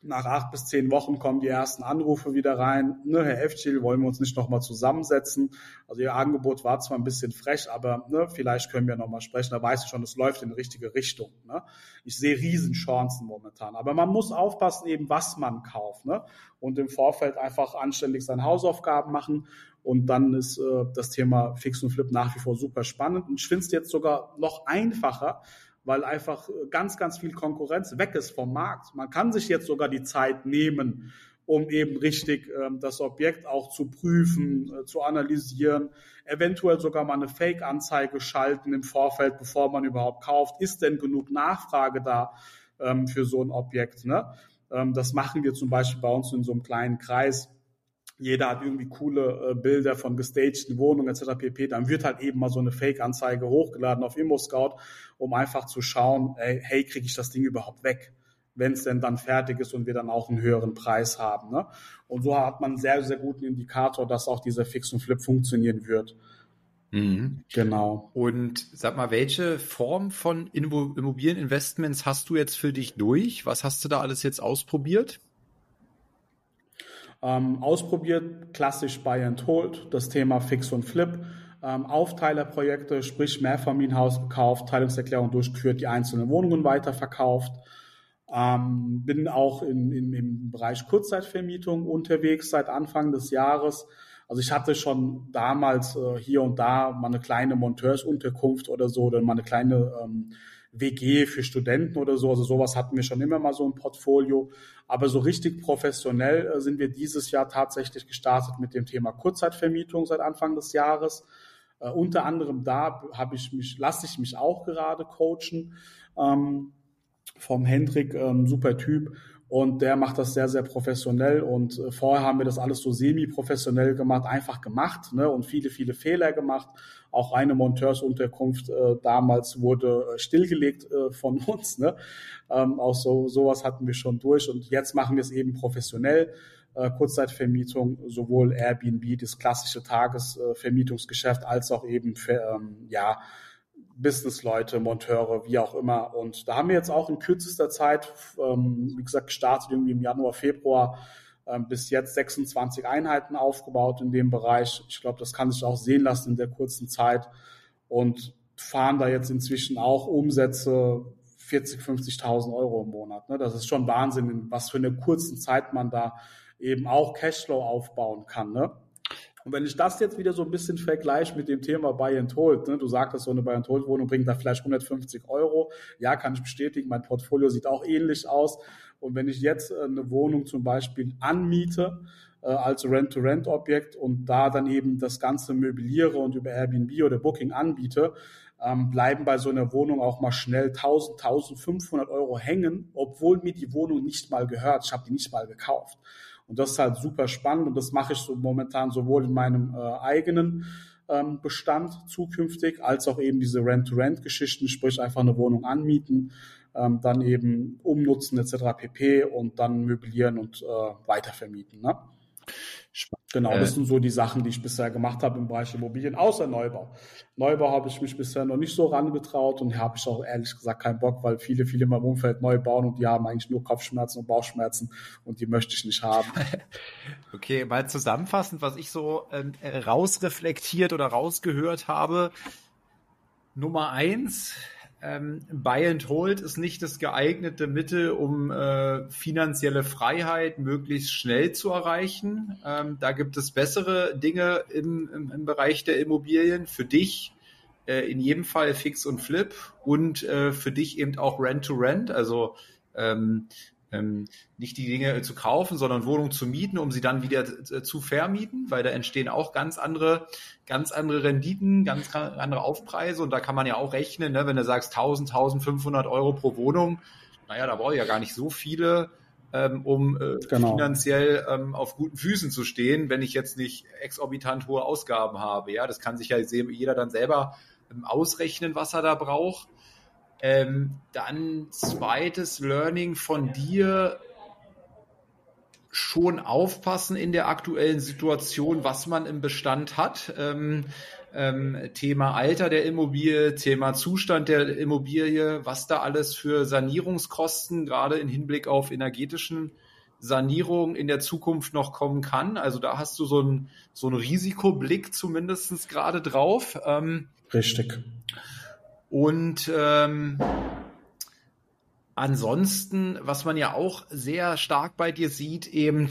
nach acht bis zehn Wochen kommen die ersten Anrufe wieder rein. Ne, Herr Efschil, wollen wir uns nicht nochmal zusammensetzen? Also Ihr Angebot war zwar ein bisschen frech, aber ne, vielleicht können wir nochmal sprechen. Da weiß ich schon, es läuft in die richtige Richtung. Ne? Ich sehe Riesenchancen momentan. Aber man muss aufpassen, eben was man kauft. Ne? Und im Vorfeld einfach anständig seine Hausaufgaben machen. Und dann ist äh, das Thema Fix und Flip nach wie vor super spannend. Und ich finde es jetzt sogar noch einfacher, weil einfach ganz, ganz viel Konkurrenz weg ist vom Markt. Man kann sich jetzt sogar die Zeit nehmen, um eben richtig ähm, das Objekt auch zu prüfen, äh, zu analysieren, eventuell sogar mal eine Fake-Anzeige schalten im Vorfeld, bevor man überhaupt kauft. Ist denn genug Nachfrage da ähm, für so ein Objekt? Ne? Ähm, das machen wir zum Beispiel bei uns in so einem kleinen Kreis jeder hat irgendwie coole äh, Bilder von gestagten Wohnungen etc. pp. Dann wird halt eben mal so eine Fake-Anzeige hochgeladen auf ImmoScout, um einfach zu schauen, ey, hey, kriege ich das Ding überhaupt weg, wenn es denn dann fertig ist und wir dann auch einen höheren Preis haben. Ne? Und so hat man einen sehr, sehr guten Indikator, dass auch dieser Fix und Flip funktionieren wird. Mhm. Genau. Und sag mal, welche Form von Immobilieninvestments hast du jetzt für dich durch? Was hast du da alles jetzt ausprobiert? Ähm, ausprobiert, klassisch Buy and Hold, das Thema Fix und Flip. Ähm, Aufteilerprojekte, sprich Mehrfamilienhaus gekauft, Teilungserklärung durchgeführt, die einzelnen Wohnungen weiterverkauft. Ähm, bin auch in, in, im Bereich Kurzzeitvermietung unterwegs seit Anfang des Jahres. Also ich hatte schon damals äh, hier und da mal eine kleine Monteursunterkunft oder so oder mal eine kleine ähm, WG für Studenten oder so. Also sowas hatten wir schon immer mal so ein Portfolio. Aber so richtig professionell äh, sind wir dieses Jahr tatsächlich gestartet mit dem Thema Kurzzeitvermietung seit Anfang des Jahres. Uh, unter anderem da habe ich mich, lasse ich mich auch gerade coachen ähm, vom Hendrik, ähm, super Typ. Und der macht das sehr, sehr professionell. Und äh, vorher haben wir das alles so semi-professionell gemacht, einfach gemacht ne? und viele, viele Fehler gemacht. Auch eine Monteursunterkunft äh, damals wurde äh, stillgelegt äh, von uns. Ne? Ähm, auch so sowas hatten wir schon durch. Und jetzt machen wir es eben professionell. Äh, Kurzzeitvermietung, sowohl Airbnb, das klassische Tagesvermietungsgeschäft, als auch eben für, ähm, ja, Businessleute, Monteure, wie auch immer. Und da haben wir jetzt auch in kürzester Zeit, ähm, wie gesagt, gestartet irgendwie im Januar, Februar, ähm, bis jetzt 26 Einheiten aufgebaut in dem Bereich. Ich glaube, das kann sich auch sehen lassen in der kurzen Zeit und fahren da jetzt inzwischen auch Umsätze 40, 50.000 Euro im Monat. Ne? Das ist schon Wahnsinn, in was für eine kurzen Zeit man da eben auch Cashflow aufbauen kann. Ne? Und wenn ich das jetzt wieder so ein bisschen vergleiche mit dem Thema Buy and Hold, ne, du sagtest, so eine Buy and Hold Wohnung bringt da vielleicht 150 Euro. Ja, kann ich bestätigen, mein Portfolio sieht auch ähnlich aus. Und wenn ich jetzt äh, eine Wohnung zum Beispiel anmiete, äh, als Rent-to-Rent-Objekt und da dann eben das Ganze möbliere und über Airbnb oder Booking anbiete, ähm, bleiben bei so einer Wohnung auch mal schnell 1000, 1500 Euro hängen, obwohl mir die Wohnung nicht mal gehört. Ich habe die nicht mal gekauft. Und das ist halt super spannend und das mache ich so momentan sowohl in meinem äh, eigenen ähm, Bestand zukünftig, als auch eben diese Rent-to-Rent-Geschichten, sprich einfach eine Wohnung anmieten, ähm, dann eben umnutzen etc. pp. und dann möblieren und äh, weitervermieten. Ne? Genau, das äh. sind so die Sachen, die ich bisher gemacht habe im Bereich Immobilien, außer Neubau. Neubau habe ich mich bisher noch nicht so rangetraut und habe ich auch ehrlich gesagt keinen Bock, weil viele, viele in meinem Umfeld neu bauen und die haben eigentlich nur Kopfschmerzen und Bauchschmerzen und die möchte ich nicht haben. Okay, mal zusammenfassend, was ich so ähm, rausreflektiert oder rausgehört habe. Nummer eins, ähm, Buy and Hold ist nicht das geeignete Mittel, um äh, finanzielle Freiheit möglichst schnell zu erreichen. Ähm, da gibt es bessere Dinge im, im, im Bereich der Immobilien. Für dich äh, in jedem Fall Fix und Flip und äh, für dich eben auch Rent to Rent. Also ähm, ähm, nicht die Dinge zu kaufen, sondern Wohnungen zu mieten, um sie dann wieder zu vermieten, weil da entstehen auch ganz andere, ganz andere Renditen, ganz andere Aufpreise und da kann man ja auch rechnen, ne, wenn du sagst 1000, 1500 Euro pro Wohnung, naja, da brauche ich ja gar nicht so viele, ähm, um äh, genau. finanziell ähm, auf guten Füßen zu stehen, wenn ich jetzt nicht exorbitant hohe Ausgaben habe. Ja, das kann sich ja jeder dann selber ähm, ausrechnen, was er da braucht. Ähm, dann zweites Learning von dir, schon aufpassen in der aktuellen Situation, was man im Bestand hat. Ähm, ähm, Thema Alter der Immobilie, Thema Zustand der Immobilie, was da alles für Sanierungskosten, gerade im Hinblick auf energetischen Sanierung in der Zukunft noch kommen kann. Also da hast du so einen so einen Risikoblick zumindest gerade drauf. Ähm, Richtig. Und ähm, ansonsten, was man ja auch sehr stark bei dir sieht, eben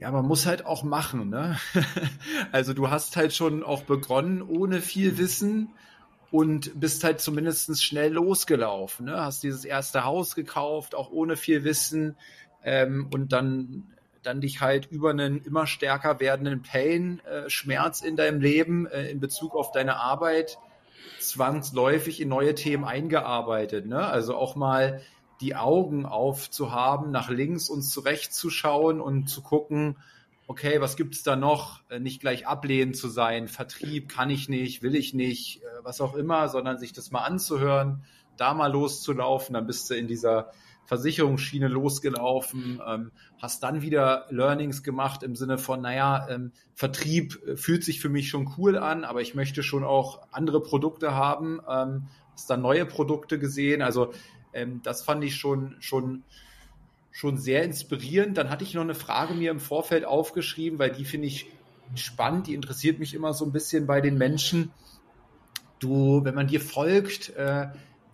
ja, man muss halt auch machen, ne? also du hast halt schon auch begonnen ohne viel Wissen und bist halt zumindest schnell losgelaufen, ne? Hast dieses erste Haus gekauft, auch ohne viel Wissen ähm, und dann dann dich halt über einen immer stärker werdenden Pain, äh, Schmerz in deinem Leben äh, in Bezug auf deine Arbeit zwangsläufig in neue Themen eingearbeitet. Ne? Also auch mal die Augen aufzuhaben, nach links und zu rechts zu schauen und zu gucken, okay, was gibt's da noch? Äh, nicht gleich ablehnend zu sein, Vertrieb kann ich nicht, will ich nicht, äh, was auch immer, sondern sich das mal anzuhören, da mal loszulaufen, dann bist du in dieser Versicherungsschiene losgelaufen, ähm, hast dann wieder Learnings gemacht im Sinne von, naja, ähm, Vertrieb äh, fühlt sich für mich schon cool an, aber ich möchte schon auch andere Produkte haben, ähm, hast dann neue Produkte gesehen, also ähm, das fand ich schon, schon, schon sehr inspirierend. Dann hatte ich noch eine Frage mir im Vorfeld aufgeschrieben, weil die finde ich spannend, die interessiert mich immer so ein bisschen bei den Menschen. Du, wenn man dir folgt, äh,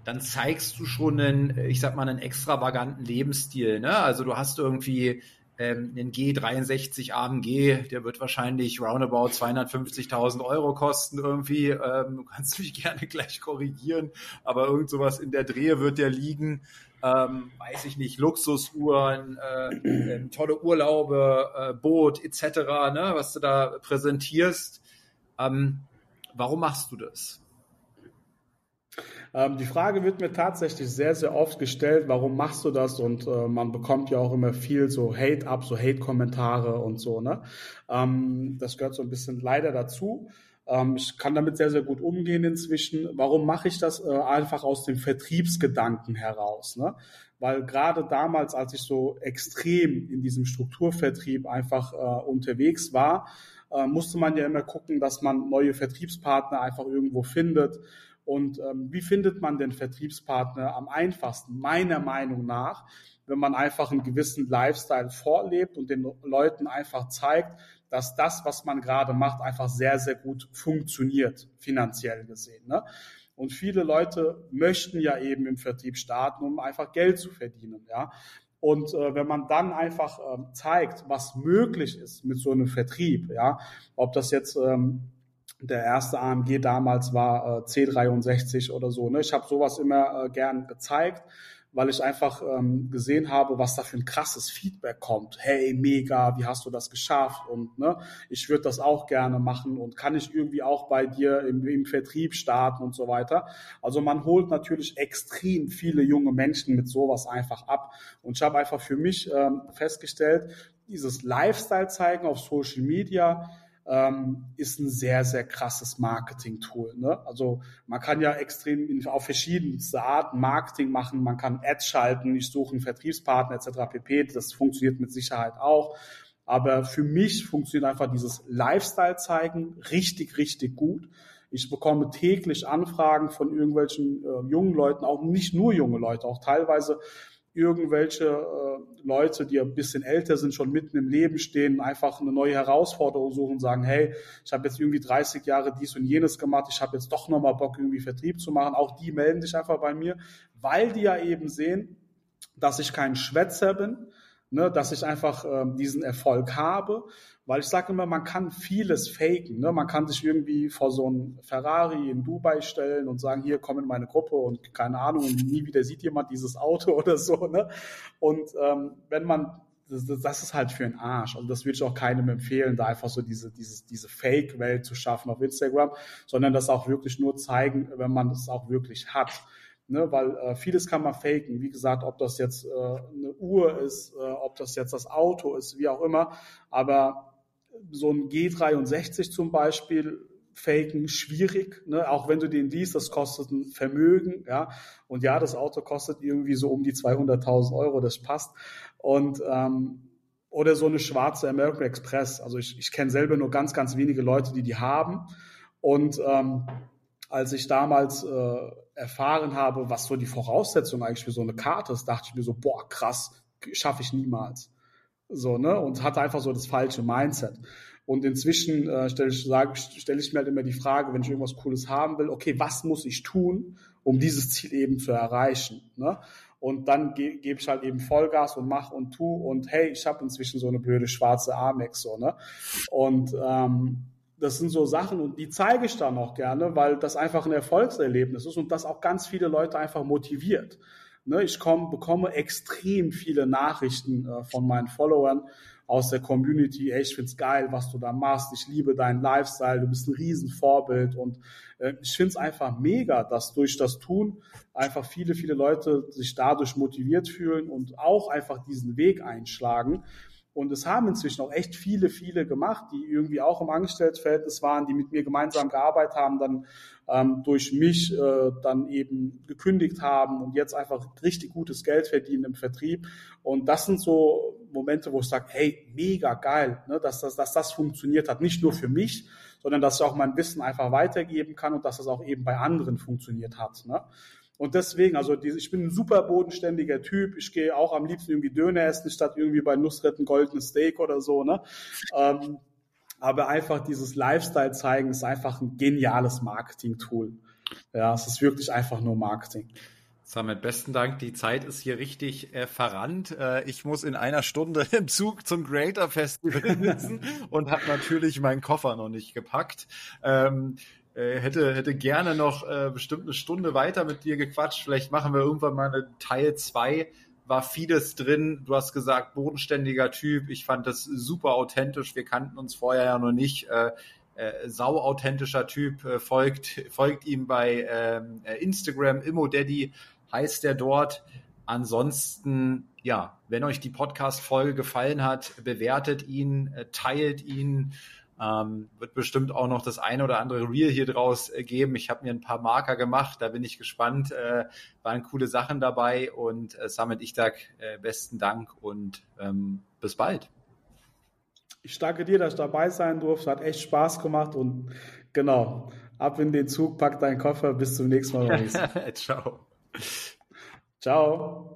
dann zeigst du schon einen, ich sag mal, einen extravaganten Lebensstil. Ne? Also du hast irgendwie ähm, einen G63 AMG, der wird wahrscheinlich roundabout 250.000 Euro kosten irgendwie. Ähm, du kannst mich gerne gleich korrigieren, aber irgend sowas in der Drehe wird der liegen. Ähm, weiß ich nicht, Luxusuhren, äh, äh, tolle Urlaube, äh, Boot etc., ne, was du da präsentierst. Ähm, warum machst du das? Ähm, die Frage wird mir tatsächlich sehr, sehr oft gestellt, warum machst du das? Und äh, man bekommt ja auch immer viel so Hate ab, so Hate-Kommentare und so. Ne? Ähm, das gehört so ein bisschen leider dazu. Ähm, ich kann damit sehr, sehr gut umgehen inzwischen. Warum mache ich das? Äh, einfach aus dem Vertriebsgedanken heraus. Ne? Weil gerade damals, als ich so extrem in diesem Strukturvertrieb einfach äh, unterwegs war, äh, musste man ja immer gucken, dass man neue Vertriebspartner einfach irgendwo findet und ähm, wie findet man den Vertriebspartner am einfachsten? Meiner Meinung nach, wenn man einfach einen gewissen Lifestyle vorlebt und den Leuten einfach zeigt, dass das, was man gerade macht, einfach sehr, sehr gut funktioniert, finanziell gesehen. Ne? Und viele Leute möchten ja eben im Vertrieb starten, um einfach Geld zu verdienen. Ja? Und äh, wenn man dann einfach äh, zeigt, was möglich ist mit so einem Vertrieb, ja, ob das jetzt ähm, der erste AMG damals war äh, C63 oder so. Ne? Ich habe sowas immer äh, gern gezeigt, weil ich einfach ähm, gesehen habe, was da für ein krasses Feedback kommt. Hey, mega, wie hast du das geschafft? Und ne, ich würde das auch gerne machen und kann ich irgendwie auch bei dir im, im Vertrieb starten und so weiter. Also man holt natürlich extrem viele junge Menschen mit sowas einfach ab. Und ich habe einfach für mich ähm, festgestellt, dieses Lifestyle zeigen auf Social Media, ähm, ist ein sehr, sehr krasses Marketing-Tool. Ne? Also man kann ja extrem in, auf verschiedenste Arten Marketing machen, man kann Ads schalten, ich suche einen Vertriebspartner etc. pp. Das funktioniert mit Sicherheit auch. Aber für mich funktioniert einfach dieses Lifestyle zeigen richtig, richtig gut. Ich bekomme täglich Anfragen von irgendwelchen äh, jungen Leuten, auch nicht nur junge Leute, auch teilweise irgendwelche äh, Leute, die ein bisschen älter sind, schon mitten im Leben stehen, einfach eine neue Herausforderung suchen, sagen, hey, ich habe jetzt irgendwie 30 Jahre dies und jenes gemacht, ich habe jetzt doch nochmal Bock, irgendwie Vertrieb zu machen. Auch die melden sich einfach bei mir, weil die ja eben sehen, dass ich kein Schwätzer bin, ne, dass ich einfach äh, diesen Erfolg habe weil ich sage immer, man kann vieles faken. Ne? Man kann sich irgendwie vor so ein Ferrari in Dubai stellen und sagen, hier komm in meine Gruppe und keine Ahnung, und nie wieder sieht jemand dieses Auto oder so. Ne? Und ähm, wenn man das, das ist halt für einen Arsch. Und das würde ich auch keinem empfehlen, da einfach so diese, diese, diese Fake-Welt zu schaffen auf Instagram, sondern das auch wirklich nur zeigen, wenn man es auch wirklich hat. Ne, weil äh, vieles kann man faken. Wie gesagt, ob das jetzt äh, eine Uhr ist, äh, ob das jetzt das Auto ist, wie auch immer. Aber so ein G63 zum Beispiel faken schwierig, ne? auch wenn du den liest, das kostet ein Vermögen, ja, und ja, das Auto kostet irgendwie so um die 200.000 Euro, das passt, und ähm, oder so eine schwarze American Express, also ich, ich kenne selber nur ganz, ganz wenige Leute, die die haben, und ähm, als ich damals äh, erfahren habe, was so die Voraussetzung eigentlich für so eine Karte ist, dachte ich mir so, boah, krass, schaffe ich niemals. So, ne? Und hatte einfach so das falsche Mindset. Und inzwischen äh, stelle ich, stell ich mir halt immer die Frage, wenn ich irgendwas Cooles haben will, okay, was muss ich tun, um dieses Ziel eben zu erreichen? Ne? Und dann ge gebe ich halt eben Vollgas und mach und tu und hey, ich habe inzwischen so eine blöde schwarze Amex so, ne? Und ähm, das sind so Sachen und die zeige ich dann auch gerne, weil das einfach ein Erfolgserlebnis ist und das auch ganz viele Leute einfach motiviert. Ne, ich komm, bekomme extrem viele Nachrichten äh, von meinen Followern aus der Community. Hey, ich find's geil, was du da machst. Ich liebe deinen Lifestyle. Du bist ein Riesenvorbild und äh, ich find's einfach mega, dass durch das Tun einfach viele, viele Leute sich dadurch motiviert fühlen und auch einfach diesen Weg einschlagen. Und es haben inzwischen auch echt viele, viele gemacht, die irgendwie auch im Angestelltenverhältnis waren, die mit mir gemeinsam gearbeitet haben, dann ähm, durch mich äh, dann eben gekündigt haben und jetzt einfach richtig gutes Geld verdienen im Vertrieb. Und das sind so Momente, wo ich sage, hey, mega geil, ne, dass, das, dass das funktioniert hat. Nicht nur für mich, sondern dass ich auch mein Wissen einfach weitergeben kann und dass das auch eben bei anderen funktioniert hat. Ne? Und deswegen, also die, ich bin ein super bodenständiger Typ. Ich gehe auch am liebsten irgendwie Döner essen, statt irgendwie bei Nussretten goldenes Steak oder so. Ne? Ähm, aber einfach dieses Lifestyle zeigen ist einfach ein geniales Marketing-Tool. Ja, es ist wirklich einfach nur Marketing. Samet, besten Dank. Die Zeit ist hier richtig äh, verrannt. Äh, ich muss in einer Stunde im Zug zum Creator Festival sitzen und habe natürlich meinen Koffer noch nicht gepackt. Ähm, äh, hätte, hätte gerne noch äh, bestimmt eine Stunde weiter mit dir gequatscht. Vielleicht machen wir irgendwann mal eine Teil zwei. War vieles drin. Du hast gesagt, bodenständiger Typ. Ich fand das super authentisch. Wir kannten uns vorher ja noch nicht. Äh, äh, sau authentischer Typ. Äh, folgt, folgt ihm bei ähm, äh, Instagram. Immodaddy heißt er dort. Ansonsten, ja, wenn euch die Podcast-Folge gefallen hat, bewertet ihn, äh, teilt ihn, ähm, wird bestimmt auch noch das eine oder andere Reel hier draus äh, geben. Ich habe mir ein paar Marker gemacht, da bin ich gespannt. Äh, waren coole Sachen dabei und äh, Samit Ichtak, äh, besten Dank und ähm, bis bald. Ich danke dir, dass ich dabei sein durfte. Hat echt Spaß gemacht und genau, ab in den Zug, pack deinen Koffer. Bis zum nächsten Mal. Ciao. Ciao.